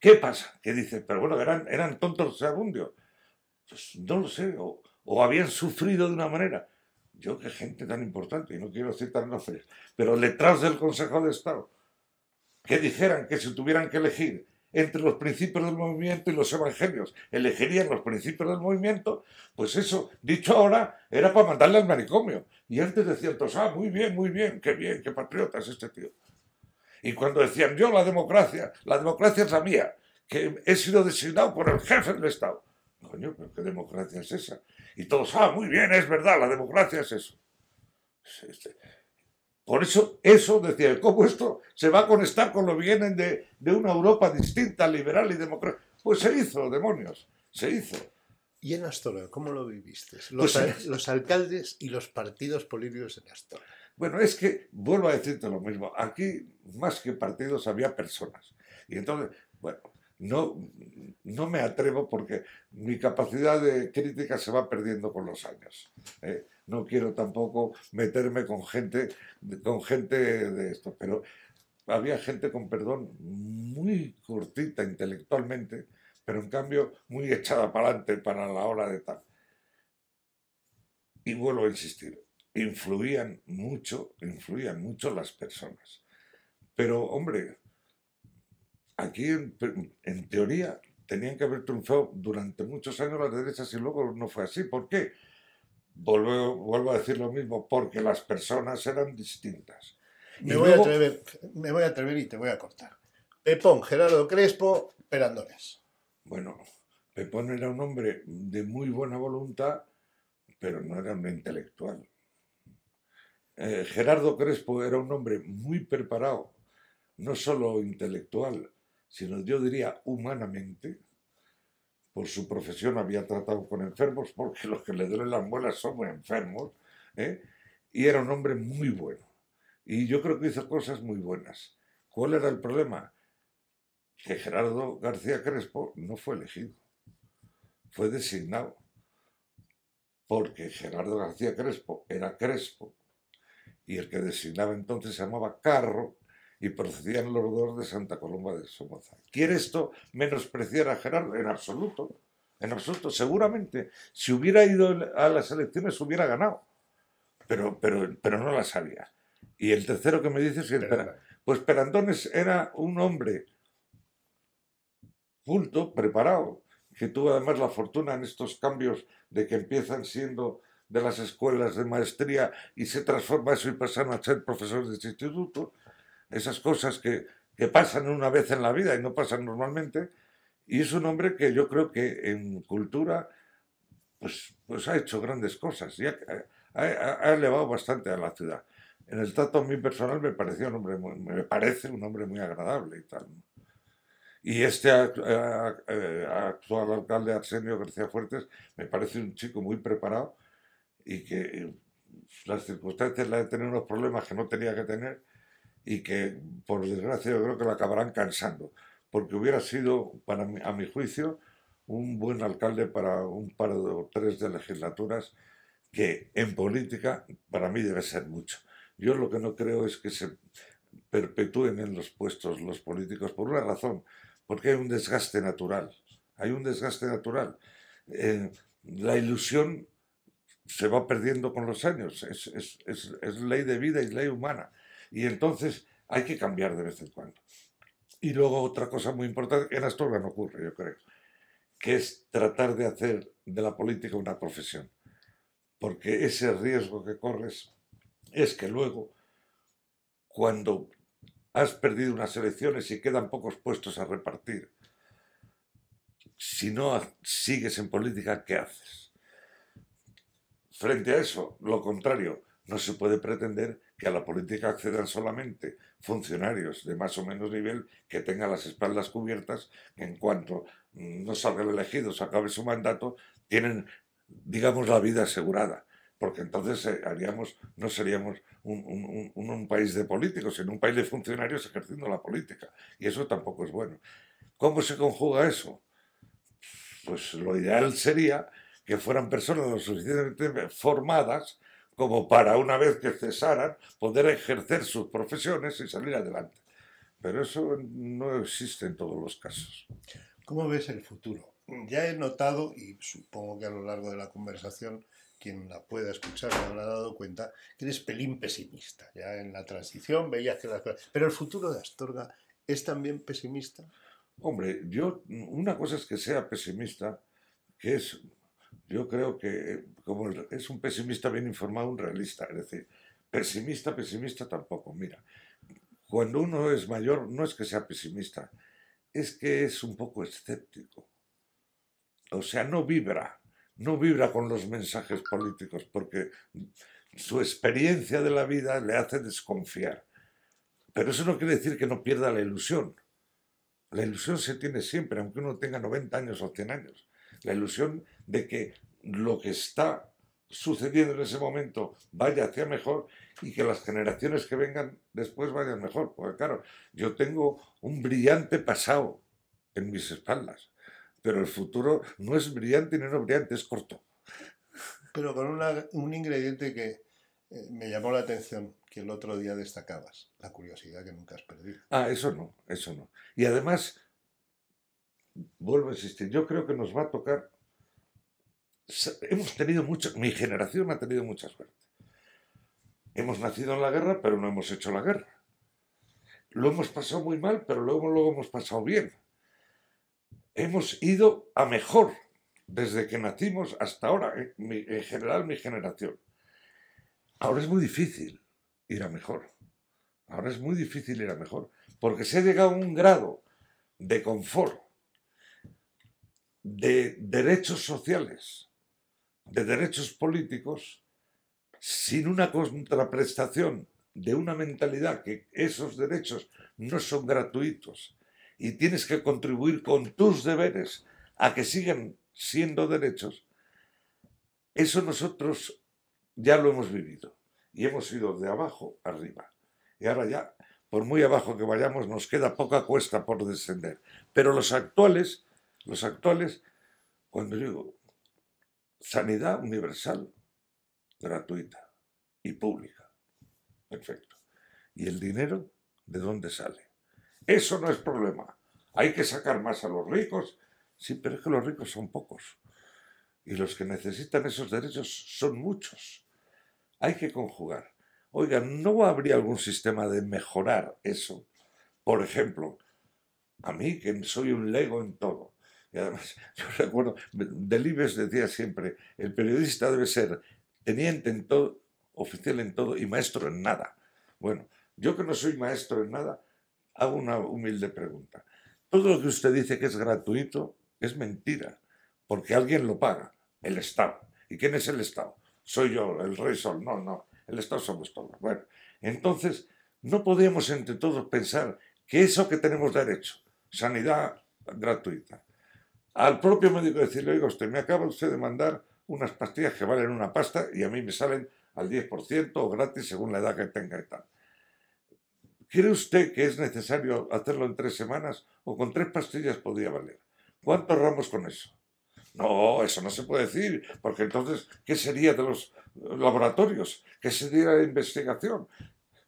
¿Qué pasa? Que dice, pero bueno, eran, tontos segundos. Pues no lo sé, o, habían sufrido de una manera. Yo, qué gente tan importante, y no quiero citar nombres, pero letrados del Consejo de Estado, que dijeran que si tuvieran que elegir entre los principios del movimiento y los evangelios, elegirían los principios del movimiento, pues eso, dicho ahora, era para mandarle al manicomio. Y antes decían todos, ah, muy bien, muy bien, qué bien, qué patriota es este tío. Y cuando decían, yo la democracia, la democracia es la mía, que he sido designado por el jefe del Estado. Coño, pero ¿qué democracia es esa? Y todos, ah, muy bien, es verdad, la democracia es eso. Este, por eso, eso decía, ¿cómo esto se va a conectar con lo que vienen de, de una Europa distinta, liberal y democrática? Pues se hizo, demonios, se hizo. ¿Y en Astorga, cómo lo viviste? Los, pues, los alcaldes y los partidos políticos en Astorga. Bueno, es que vuelvo a decirte lo mismo. Aquí, más que partidos, había personas. Y entonces, bueno, no, no me atrevo porque mi capacidad de crítica se va perdiendo con los años. ¿eh? no quiero tampoco meterme con gente, con gente de esto, pero había gente con perdón muy cortita intelectualmente, pero en cambio muy echada para adelante para la hora de tal. Y vuelvo a insistir, influían mucho, influían mucho las personas. Pero, hombre, aquí en, en teoría tenían que haber triunfado durante muchos años las derechas y luego no fue así. ¿Por qué? Vuelvo, vuelvo a decir lo mismo, porque las personas eran distintas. Me, voy a atrever, me voy a atrever y te voy a cortar. Pepón, Gerardo Crespo, Perandones. Bueno, Pepón era un hombre de muy buena voluntad, pero no era un intelectual. Eh, Gerardo Crespo era un hombre muy preparado, no solo intelectual, sino yo diría humanamente, por su profesión había tratado con enfermos, porque los que le duelen las muelas somos enfermos, ¿eh? y era un hombre muy bueno. Y yo creo que hizo cosas muy buenas. ¿Cuál era el problema? Que Gerardo García Crespo no fue elegido, fue designado, porque Gerardo García Crespo era Crespo, y el que designaba entonces se llamaba Carro, y procedían los dos de Santa Coloma de Somoza. ¿Quiere esto menospreciar a Gerardo? En absoluto, en absoluto. Seguramente, si hubiera ido a las elecciones hubiera ganado, pero, pero, pero no las había. Y el tercero que me dice es que pues Perandones era un hombre culto, preparado, que tuvo además la fortuna en estos cambios de que empiezan siendo de las escuelas de maestría y se transforma eso y pasan a ser profesores de instituto, esas cosas que, que pasan una vez en la vida y no pasan normalmente, y es un hombre que yo creo que en cultura pues, pues ha hecho grandes cosas y ha, ha, elevado bastante a la ciudad. En el trato a mí personal me pareció un hombre me parece un hombre muy agradable y tal. Y este actual alcalde Arsenio García Fuertes me parece un chico muy preparado y que las circunstancias le de tener unos problemas que no tenía que tener y que por desgracia yo creo que lo acabarán cansando, porque hubiera sido, para a mi juicio, un buen alcalde para un par o tres de legislaturas que en política para mí debe ser mucho. Yo lo que no creo es que se perpetúen en los puestos los políticos por una razón, porque hay un desgaste natural, hay un desgaste natural. Eh, la ilusión se va perdiendo con los años, es, es, es, ley de vida y ley humana. Y entonces hay que cambiar de vez en cuando. Y luego otra cosa muy importante, en Astorga no ocurre, yo creo, que es tratar de hacer de la política una profesión. Porque ese riesgo que corres es que luego, cuando has perdido unas elecciones y quedan pocos puestos a repartir, si no sigues en política, ¿qué haces? Frente a eso, lo contrario, no se puede pretender que a la política accedan solamente funcionarios de más o menos nivel que tengan las espaldas cubiertas, que en cuanto no salgan elegidos, acabe su mandato, tienen, digamos, la vida asegurada. Porque entonces eh, haríamos, no seríamos un, un país de políticos, sino un país de funcionarios ejerciendo la política. Y eso tampoco es bueno. ¿Cómo se conjuga eso? Pues lo ideal sería que fueran personas lo suficientemente formadas como para una vez que cesaran poder ejercer sus profesiones y salir adelante. Pero eso no existe en todos los casos. ¿Cómo ves el futuro? Ya he notado, y supongo que a lo largo de la conversación quien la pueda escuchar se habrá dado cuenta, que eres pelín pesimista. Ya en la transición veías que las cosas... Pero el futuro de Astorga es también pesimista. Hombre, yo, una cosa es que sea pesimista, que es, yo creo que como es un pesimista bien informado, un realista. Es decir, pesimista, pesimista tampoco. Mira, cuando uno es mayor, no es que sea pesimista, es que es un poco escéptico. O sea, no vibra no vibra con los mensajes políticos porque su experiencia de la vida le hace desconfiar. Pero eso no quiere decir que no pierda la ilusión. La ilusión se tiene siempre, aunque uno tenga 90 años o 100 años. La ilusión de que lo que está sucediendo en ese momento vaya hacia mejor y que las generaciones que vengan después vayan mejor. Porque claro, yo tengo un brillante pasado en mis espaldas pero el futuro no es brillante ni no brillante, es corto. Pero con un ingrediente que eh, me llamó la atención, que el otro día destacabas, la curiosidad que nunca has perdido. Ah, eso no, eso no. Y además, vuelvo a insistir, yo creo que nos va a tocar, hemos tenido mucha, mi generación ha tenido mucha suerte. Hemos nacido en la guerra, pero no hemos hecho la guerra. Lo hemos pasado muy mal, pero luego lo hemos pasado bien hemos ido a mejor desde que nacimos hasta ahora, en general mi generación. Ahora es muy difícil ir a mejor. Ahora es muy difícil ir a mejor, porque se ha llegado a un grado de confort, de derechos sociales, de derechos políticos, sin una contraprestación de una mentalidad que esos derechos no son gratuitos, y tienes que contribuir con tus deberes a que sigan siendo derechos, eso nosotros ya lo hemos vivido y hemos ido de abajo arriba. Y ahora ya, por muy abajo que vayamos, nos queda poca cuesta por descender. Pero los actuales, los actuales, cuando digo sanidad universal, gratuita y pública, perfecto. ¿Y el dinero de dónde sale? Eso no es problema. Hay que sacar más a los ricos. Sí, pero es que los ricos son pocos. Y los que necesitan esos derechos son muchos. Hay que conjugar. Oiga, ¿no habría algún sistema de mejorar eso? Por ejemplo, a mí que soy un lego en todo. Y además, yo recuerdo, Delibes decía siempre, el periodista debe ser teniente en todo, oficial en todo y maestro en nada. Bueno, yo que no soy maestro en nada, hago una humilde pregunta. Todo lo que usted dice que es gratuito es mentira, porque alguien lo paga, el Estado. ¿Y quién es el Estado? Soy yo, el rey sol. No, no, el Estado somos todos. Bueno, entonces no podemos entre todos pensar que eso que tenemos derecho, sanidad gratuita, al propio médico decirle, oiga usted, me acaba usted de mandar unas pastillas que valen una pasta y a mí me salen al 10% o gratis según la edad que tenga y tal. ¿Cree usted que es necesario hacerlo en tres semanas o con tres pastillas podría valer? ¿Cuánto ahorramos con eso? No, eso no se puede decir, porque entonces, ¿qué sería de los laboratorios? ¿Qué sería de la investigación?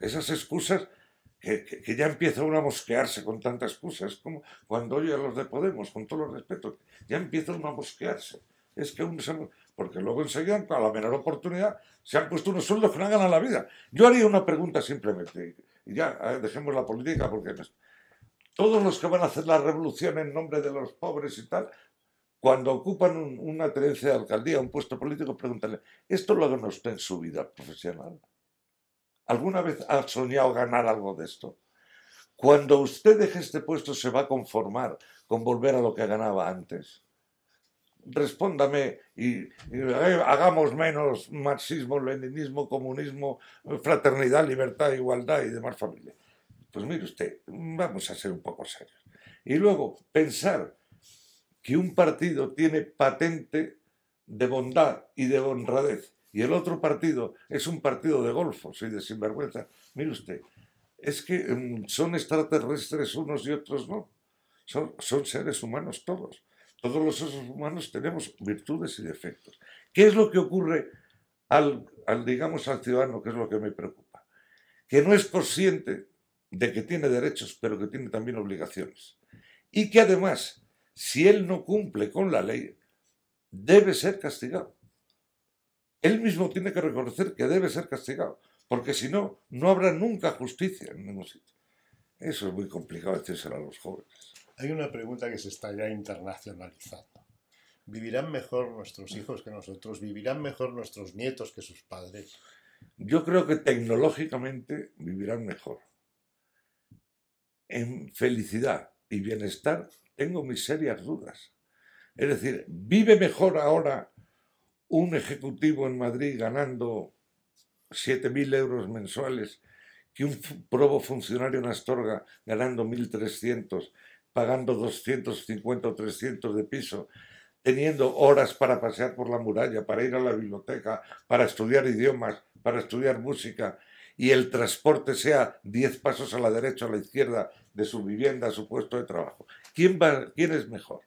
Esas excusas que, ya empieza uno a mosquearse con tantas excusas, como cuando oye a los de Podemos, con todo el respeto, ya empieza uno a mosquearse. Es que uno se, porque luego enseguida, a la menor oportunidad, se han puesto unos sueldos que no ganan la vida. Yo haría una pregunta simplemente, y ya eh, dejemos la política porque todos los que van a hacer la revolución en nombre de los pobres y tal, cuando ocupan una tenencia de alcaldía, un puesto político, pregúntale, ¿esto lo hagan usted en su vida profesional? ¿Alguna vez ha soñado ganar algo de esto? Cuando usted deje este puesto, ¿se va a conformar con volver a lo que ganaba antes? respóndame y, hagamos menos marxismo, leninismo, comunismo, fraternidad, libertad, igualdad y demás familia. Pues mire usted, vamos a ser un poco serios. Y luego, pensar que un partido tiene patente de bondad y de honradez y el otro partido es un partido de golfos y de sinvergüenza. Mire usted, es que mm, son extraterrestres unos y otros no. Son, son seres humanos todos. Todos los seres humanos tenemos virtudes y defectos. ¿Qué es lo que ocurre al, al, digamos, al ciudadano, que es lo que me preocupa? Que no es consciente de que tiene derechos, pero que tiene también obligaciones. Y que además, si él no cumple con la ley, debe ser castigado. Él mismo tiene que reconocer que debe ser castigado, porque si no, no habrá nunca justicia en ningún sitio. Eso es muy complicado decírselo a los jóvenes. Hay una pregunta que se está ya internacionalizando. ¿Vivirán mejor nuestros hijos que nosotros? ¿Vivirán mejor nuestros nietos que sus padres? Yo creo que tecnológicamente vivirán mejor. En felicidad y bienestar tengo mis serias dudas. Es decir, ¿vive mejor ahora un ejecutivo en Madrid ganando 7.000 euros mensuales que un probo funcionario en Astorga ganando 1.300, pagando 250 o 300 de piso, teniendo horas para pasear por la muralla, para ir a la biblioteca, para estudiar idiomas, para estudiar música, y el transporte sea 10 pasos a la derecha o a la izquierda de su vivienda, su puesto de trabajo. ¿Quién, va, quién es mejor?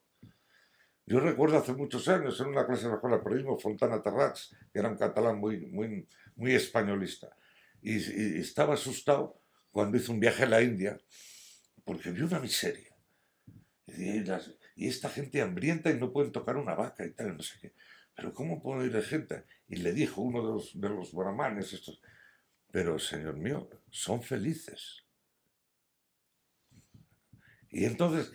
Yo recuerdo hace muchos años en una clase de escuela periodismo, Fontana Terrats, que era un catalán muy, muy, muy españolista, y, estaba asustado cuando hizo un viaje a la India, porque vio una miseria. Y, esta gente hambrienta y no pueden tocar una vaca y tal, no sé qué. Pero ¿cómo puede ir gente? Y le dijo uno de los, de los brahmanes estos, pero señor mío, son felices. Y entonces,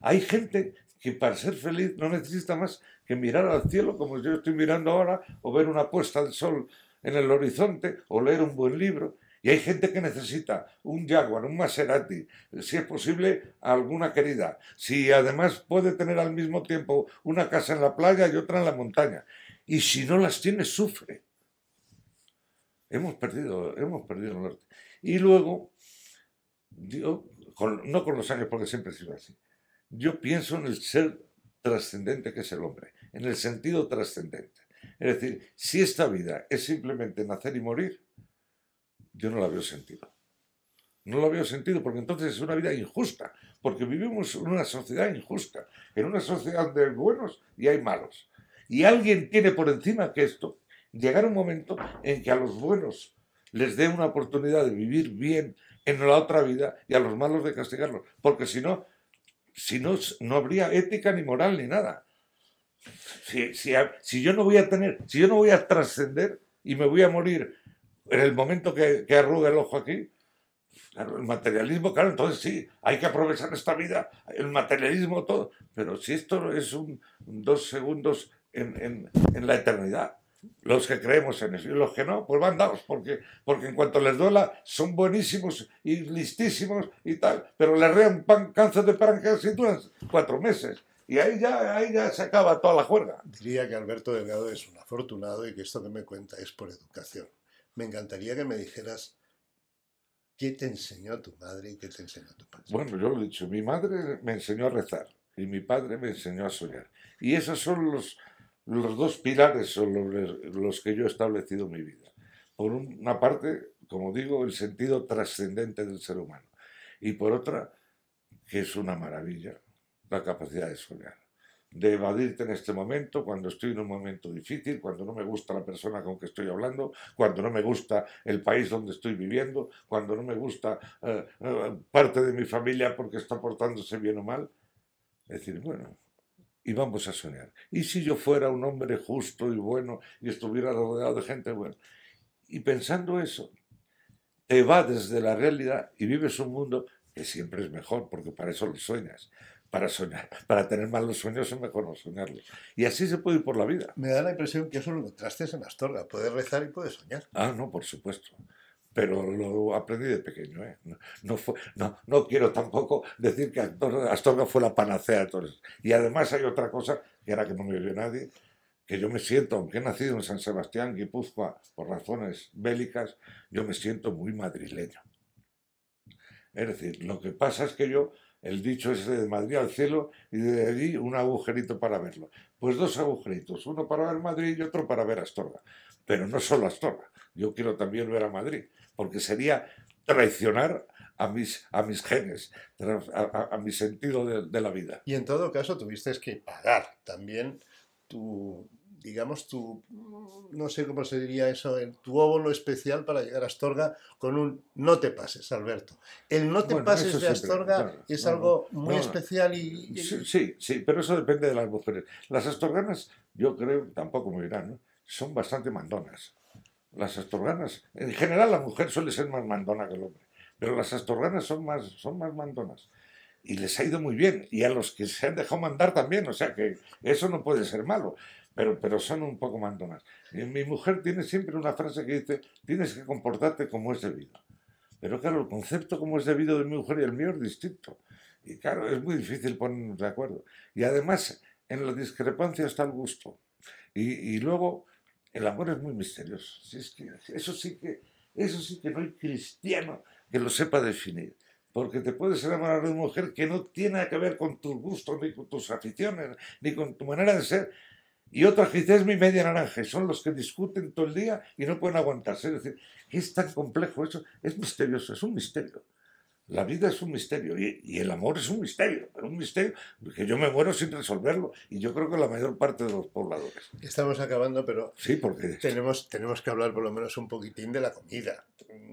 hay gente que para ser feliz no necesita más que mirar al cielo como yo estoy mirando ahora, o ver una puesta de sol en el horizonte, o leer un buen libro. Y hay gente que necesita un Jaguar, un Maserati, si es posible, alguna querida. Si además puede tener al mismo tiempo una casa en la playa y otra en la montaña. Y si no las tiene, sufre. Hemos perdido, hemos perdido el norte. Y luego, yo, no con los años, porque siempre he sido así, yo pienso en el ser trascendente que es el hombre, en el sentido trascendente. Es decir, si esta vida es simplemente nacer y morir, yo no la veo sentido. No la veo sentido porque entonces es una vida injusta, porque vivimos en una sociedad injusta, en una sociedad hay buenos y hay malos. Y alguien tiene por encima que esto, llegar un momento en que a los buenos les dé una oportunidad de vivir bien en la otra vida y a los malos de castigarlos, porque si no, si no, no habría ética ni moral ni nada. Si, si, si, yo no voy a tener, si yo no voy a trascender y me voy a morir en el momento que, que arrugue el ojo aquí, claro, el materialismo, claro, entonces sí, hay que aprovechar esta vida, el materialismo, todo, pero si esto es un, dos segundos en, en, en la eternidad, los que creemos en eso y los que no, pues van dados, porque, porque en cuanto les duela son buenísimos y listísimos y tal, pero les rean pan, cáncer de páncreas y duran cuatro meses. Y ahí ya, ahí ya se acaba toda la juerga. Diría que Alberto Delgado es un afortunado y que esto que me cuenta es por educación. Me encantaría que me dijeras qué te enseñó tu madre y qué te enseñó tu padre. Bueno, yo lo he dicho, mi madre me enseñó a rezar y mi padre me enseñó a soñar. Y esos son los, los dos pilares son los, que yo he establecido en mi vida. Por una parte, como digo, el sentido trascendente del ser humano. Y por otra, que es una maravilla, la capacidad de soñar. De evadirte en este momento, cuando estoy en un momento difícil, cuando no me gusta la persona con que estoy hablando, cuando no me gusta el país donde estoy viviendo, cuando no me gusta eh, eh, parte de mi familia porque está portándose bien o mal. Es decir, bueno, y vamos a soñar. ¿Y si yo fuera un hombre justo y bueno y estuviera rodeado de gente buena? Y pensando eso, te va desde la realidad y vives un mundo que siempre es mejor, porque para eso lo sueñas. Para soñar, para tener malos sueños es mejor no soñarlos. Y así se puede ir por la vida. Me da la impresión que eso lo encontraste en Astorga. Puedes rezar y puedes soñar. Ah, no, por supuesto pero lo aprendí de pequeño. ¿eh? No, fue, no, no, quiero tampoco decir que Astorga fue la panacea de todos. Y además hay otra cosa, que era que no me vio nadie, que yo me siento, aunque he nacido en San Sebastián, Guipúzcoa, por razones bélicas, yo me siento muy madrileño. Es decir, lo que pasa es que yo, el dicho es de Madrid al cielo y de allí un agujerito para verlo. Pues dos agujeritos, uno para ver Madrid y otro para ver Astorga. Pero no solo Astorga, yo quiero también ver a Madrid porque sería traicionar a mis, a mis genes, a, a, mi sentido de, de, la vida. Y en todo caso tuviste que pagar también tu, digamos, tu, no sé cómo se diría eso, tu óvulo especial para llegar a Astorga con un no te pases, Alberto. El no te pases de Astorga es algo muy especial y... Sí, sí, pero eso depende de las mujeres. Las astorganas, yo creo, tampoco me dirán, son bastante mandonas. Las astorganas, en general la mujer suele ser más mandona que el hombre, pero las astorganas son más, son más mandonas y les ha ido muy bien. Y a los que se han dejado mandar también, o sea que eso no puede ser malo pero, pero son un poco mandonas. mi mujer tiene siempre una frase que dice, tienes que comportarte como es debido. Pero claro, el concepto como es debido de mi mujer y el mío es distinto. Y claro, es muy difícil ponernos de acuerdo. Y además, en la discrepancia está el gusto. Y, y luego, el amor es muy misterioso. es que, eso, sí que, eso sí que no hay cristiano que lo sepa definir. Porque te puedes enamorar de una mujer que no tiene que ver con tus gustos, ni con tus aficiones, ni con tu manera de ser, y otros que es mi media naranja, son los que discuten todo el día y no pueden aguantarse. Es decir, es tan complejo eso, es misterioso, es un misterio. La vida es un misterio y, el amor es un misterio, pero un misterio que yo me muero sin resolverlo y yo creo que la mayor parte de los pobladores. Estamos acabando, pero sí, porque tenemos, tenemos que hablar por lo menos un poquitín de la comida.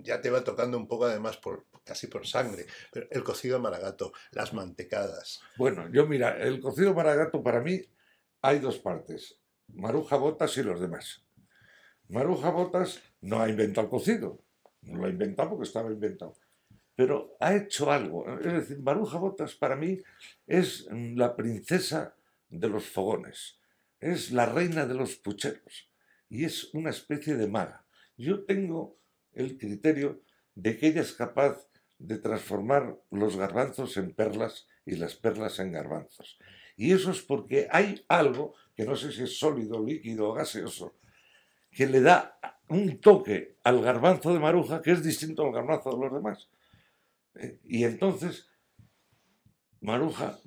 Ya te va tocando un poco además por casi por sangre, pero el cocido maragato, las mantecadas. Bueno, yo mira, el cocido maragato para mí hay dos partes, Maruja Botas y los demás. Maruja Botas no ha inventado el cocido, no lo ha inventado porque estaba inventado, pero ha hecho algo. Es decir, Maruja Botas para mí es la princesa de los fogones, es la reina de los pucheros y es una especie de maga. Yo tengo el criterio de que ella es capaz de transformar los garbanzos en perlas y las perlas en garbanzos. Y eso es porque hay algo, que no sé si es sólido, líquido o gaseoso, que le da un toque al garbanzo de maruja que es distinto al garbanzo de los demás. Y entonces, Maruja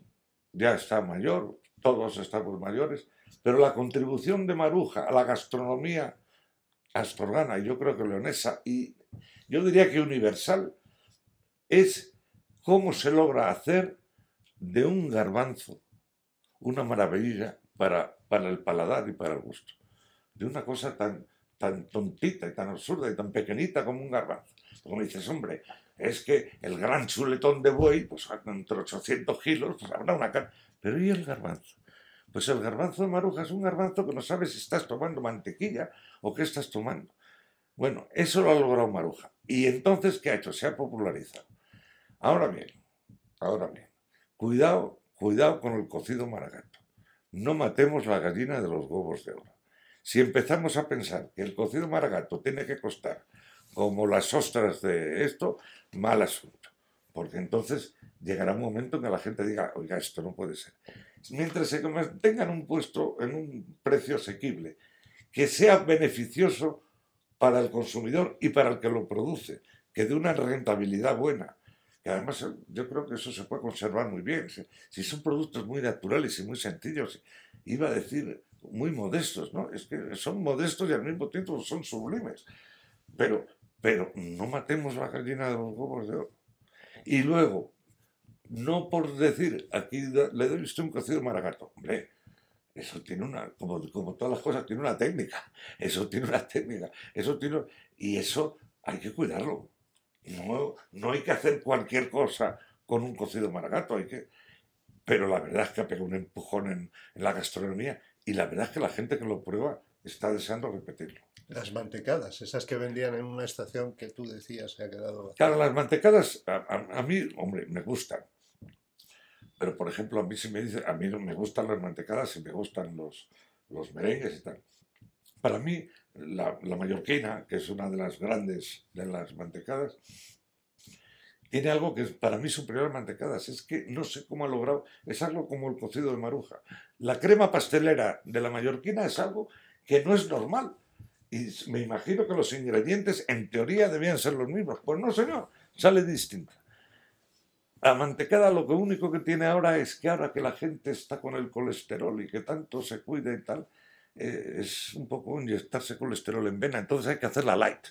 ya está mayor, todos estamos mayores, pero la contribución de Maruja a la gastronomía astorgana, y yo creo que leonesa, y yo diría que universal, es cómo se logra hacer de un garbanzo una maravilla para, para el paladar y para el gusto. De una cosa tan, tan tontita y tan absurda y tan pequeñita como un garbanzo. Como dices, hombre, es que el gran chuletón de buey, pues entre 800 kilos, pues habrá una carne. Pero ¿y el garbanzo? Pues el garbanzo de maruja es un garbanzo que no sabes si estás tomando mantequilla o qué estás tomando. Bueno, eso lo ha logrado Maruja. Y entonces, ¿qué ha hecho? Se ha popularizado. Ahora bien, ahora bien, cuidado Cuidado con el cocido maragato. No matemos la gallina de los huevos de oro. Si empezamos a pensar que el cocido maragato tiene que costar como las ostras de esto, mal asunto. Porque entonces llegará un momento en que la gente diga, oiga, esto no puede ser. Mientras se mantengan un puesto en un precio asequible, que sea beneficioso para el consumidor y para el que lo produce, que dé una rentabilidad buena, además eh, yo creo que eso se puede conservar muy bien. Si, son productos muy naturales y muy sencillos, iba a decir muy modestos, ¿no? Es que son modestos y al mismo tiempo son sublimes. Pero, pero no matemos la gallina de los huevos de oro. Y luego, no por decir, aquí le doy usted un cocido maragato, hombre, eso tiene una, como, todas las cosas, tiene una técnica, eso tiene una técnica, eso tiene, y eso hay que cuidarlo. No, no hay que hacer cualquier cosa con un cocido maragato, hay que... Pero la verdad es que ha pegado un empujón en, la gastronomía y la verdad es que la gente que lo prueba está deseando repetirlo. Las mantecadas, esas que vendían en una estación que tú decías se ha quedado... Claro, las mantecadas a, mí, hombre, me gustan. Pero, por ejemplo, a mí se me dice, a mí no me gustan las mantecadas y me gustan los, los merengues y tal. Para mí, la, mallorquina, que es una de las grandes de las mantecadas, tiene algo que es para mí superior a mantecadas. Es que no sé cómo ha logrado, es algo como el cocido de maruja. La crema pastelera de la mallorquina es algo que no es normal. Y me imagino que los ingredientes en teoría debían ser los mismos. Pues no, señor, sale distinta. La mantecada lo único que tiene ahora es que ahora que la gente está con el colesterol y que tanto se cuida y tal, eh, es un poco inyectarse colesterol en vena, entonces hay que hacerla light.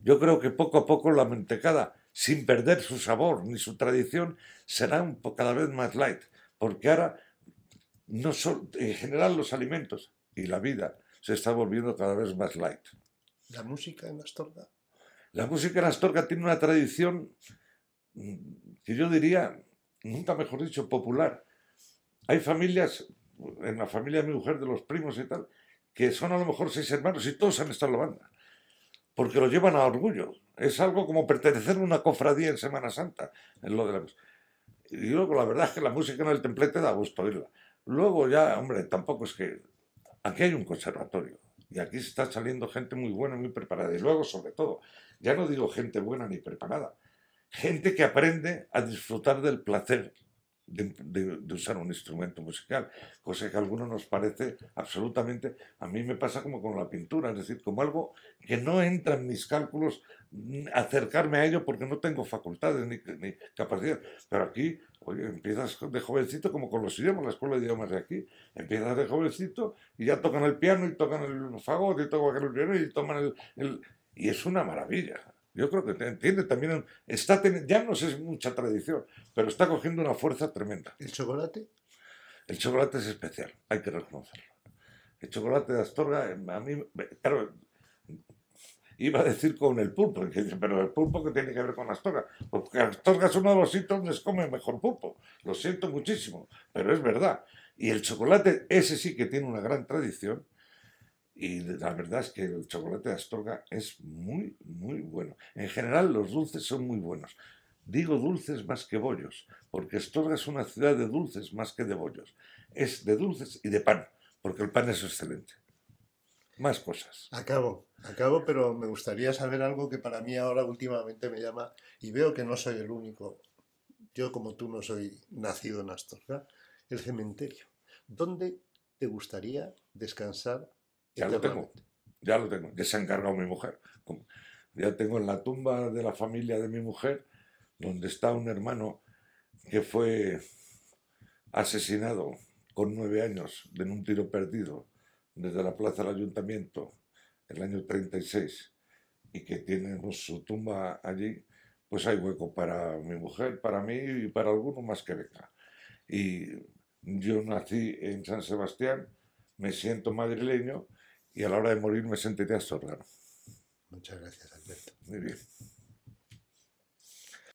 Yo creo que poco a poco la mantecada sin perder su sabor ni su tradición, serán cada vez más light, porque ahora no son, en general los alimentos y la vida se está volviendo cada vez más light. ¿La música en Astorga? La música en Astorga tiene una tradición mm, que yo diría, nunca mejor dicho, popular. Hay familias, en la familia de mi mujer, de los primos y tal, que son a lo mejor seis hermanos y todos han estado en la banda, porque lo llevan a orgullo. Es algo como pertenecer a una cofradía en Semana Santa, en lo de la... Y luego la verdad es que la música en el templete da gusto oírla. Luego ya, hombre, tampoco es que... Aquí hay un conservatorio y aquí está saliendo gente muy buena, muy preparada. Y luego, sobre todo, ya no digo gente buena ni preparada, gente que aprende a disfrutar del placer de, usar un instrumento musical, cosa que a algunos nos parece absolutamente, a mí me pasa como con la pintura, es decir, como algo que no entra en mis cálculos mm, acercarme a ello porque no tengo facultades ni, ni capacidad. Pero aquí, oye, empiezas de jovencito como con los idiomas, la escuela de idiomas de aquí, empiezas de jovencito y ya tocan el piano y tocan el fagot y tocan el piano y toman el, el... Y es una maravilla. Yo creo que entiende también, está ya no sé, es mucha tradición, pero está cogiendo una fuerza tremenda. ¿El chocolate? El chocolate es especial, hay que reconocerlo. El chocolate de Astorga, a mí, claro, iba a decir con el pulpo, pero el pulpo que tiene que ver con Astorga, porque Astorga es uno de los sitios donde se come mejor pulpo, lo siento muchísimo, pero es verdad. Y el chocolate, ese sí que tiene una gran tradición, y la verdad es que el chocolate de Astorga es muy, muy bueno. En general los dulces son muy buenos. Digo dulces más que bollos, porque Astorga es una ciudad de dulces más que de bollos. Es de dulces y de pan, porque el pan es excelente. Más cosas. Acabo, acabo, pero me gustaría saber algo que para mí ahora últimamente me llama, y veo que no soy el único, yo como tú no soy nacido en Astorga, el cementerio. ¿Dónde te gustaría descansar ya lo tengo, ya lo tengo, ya se ha encargado mi mujer. Ya tengo en la tumba de la familia de mi mujer, donde está un hermano que fue asesinado con nueve años en un tiro perdido desde la plaza del ayuntamiento en el año 36 y que tiene su tumba allí, pues hay hueco para mi mujer, para mí y para alguno más que venga. Y yo nací en San Sebastián, me siento madrileño y a la hora de morir me sentiría astorgado. Muchas gracias, Alberto. Muy bien.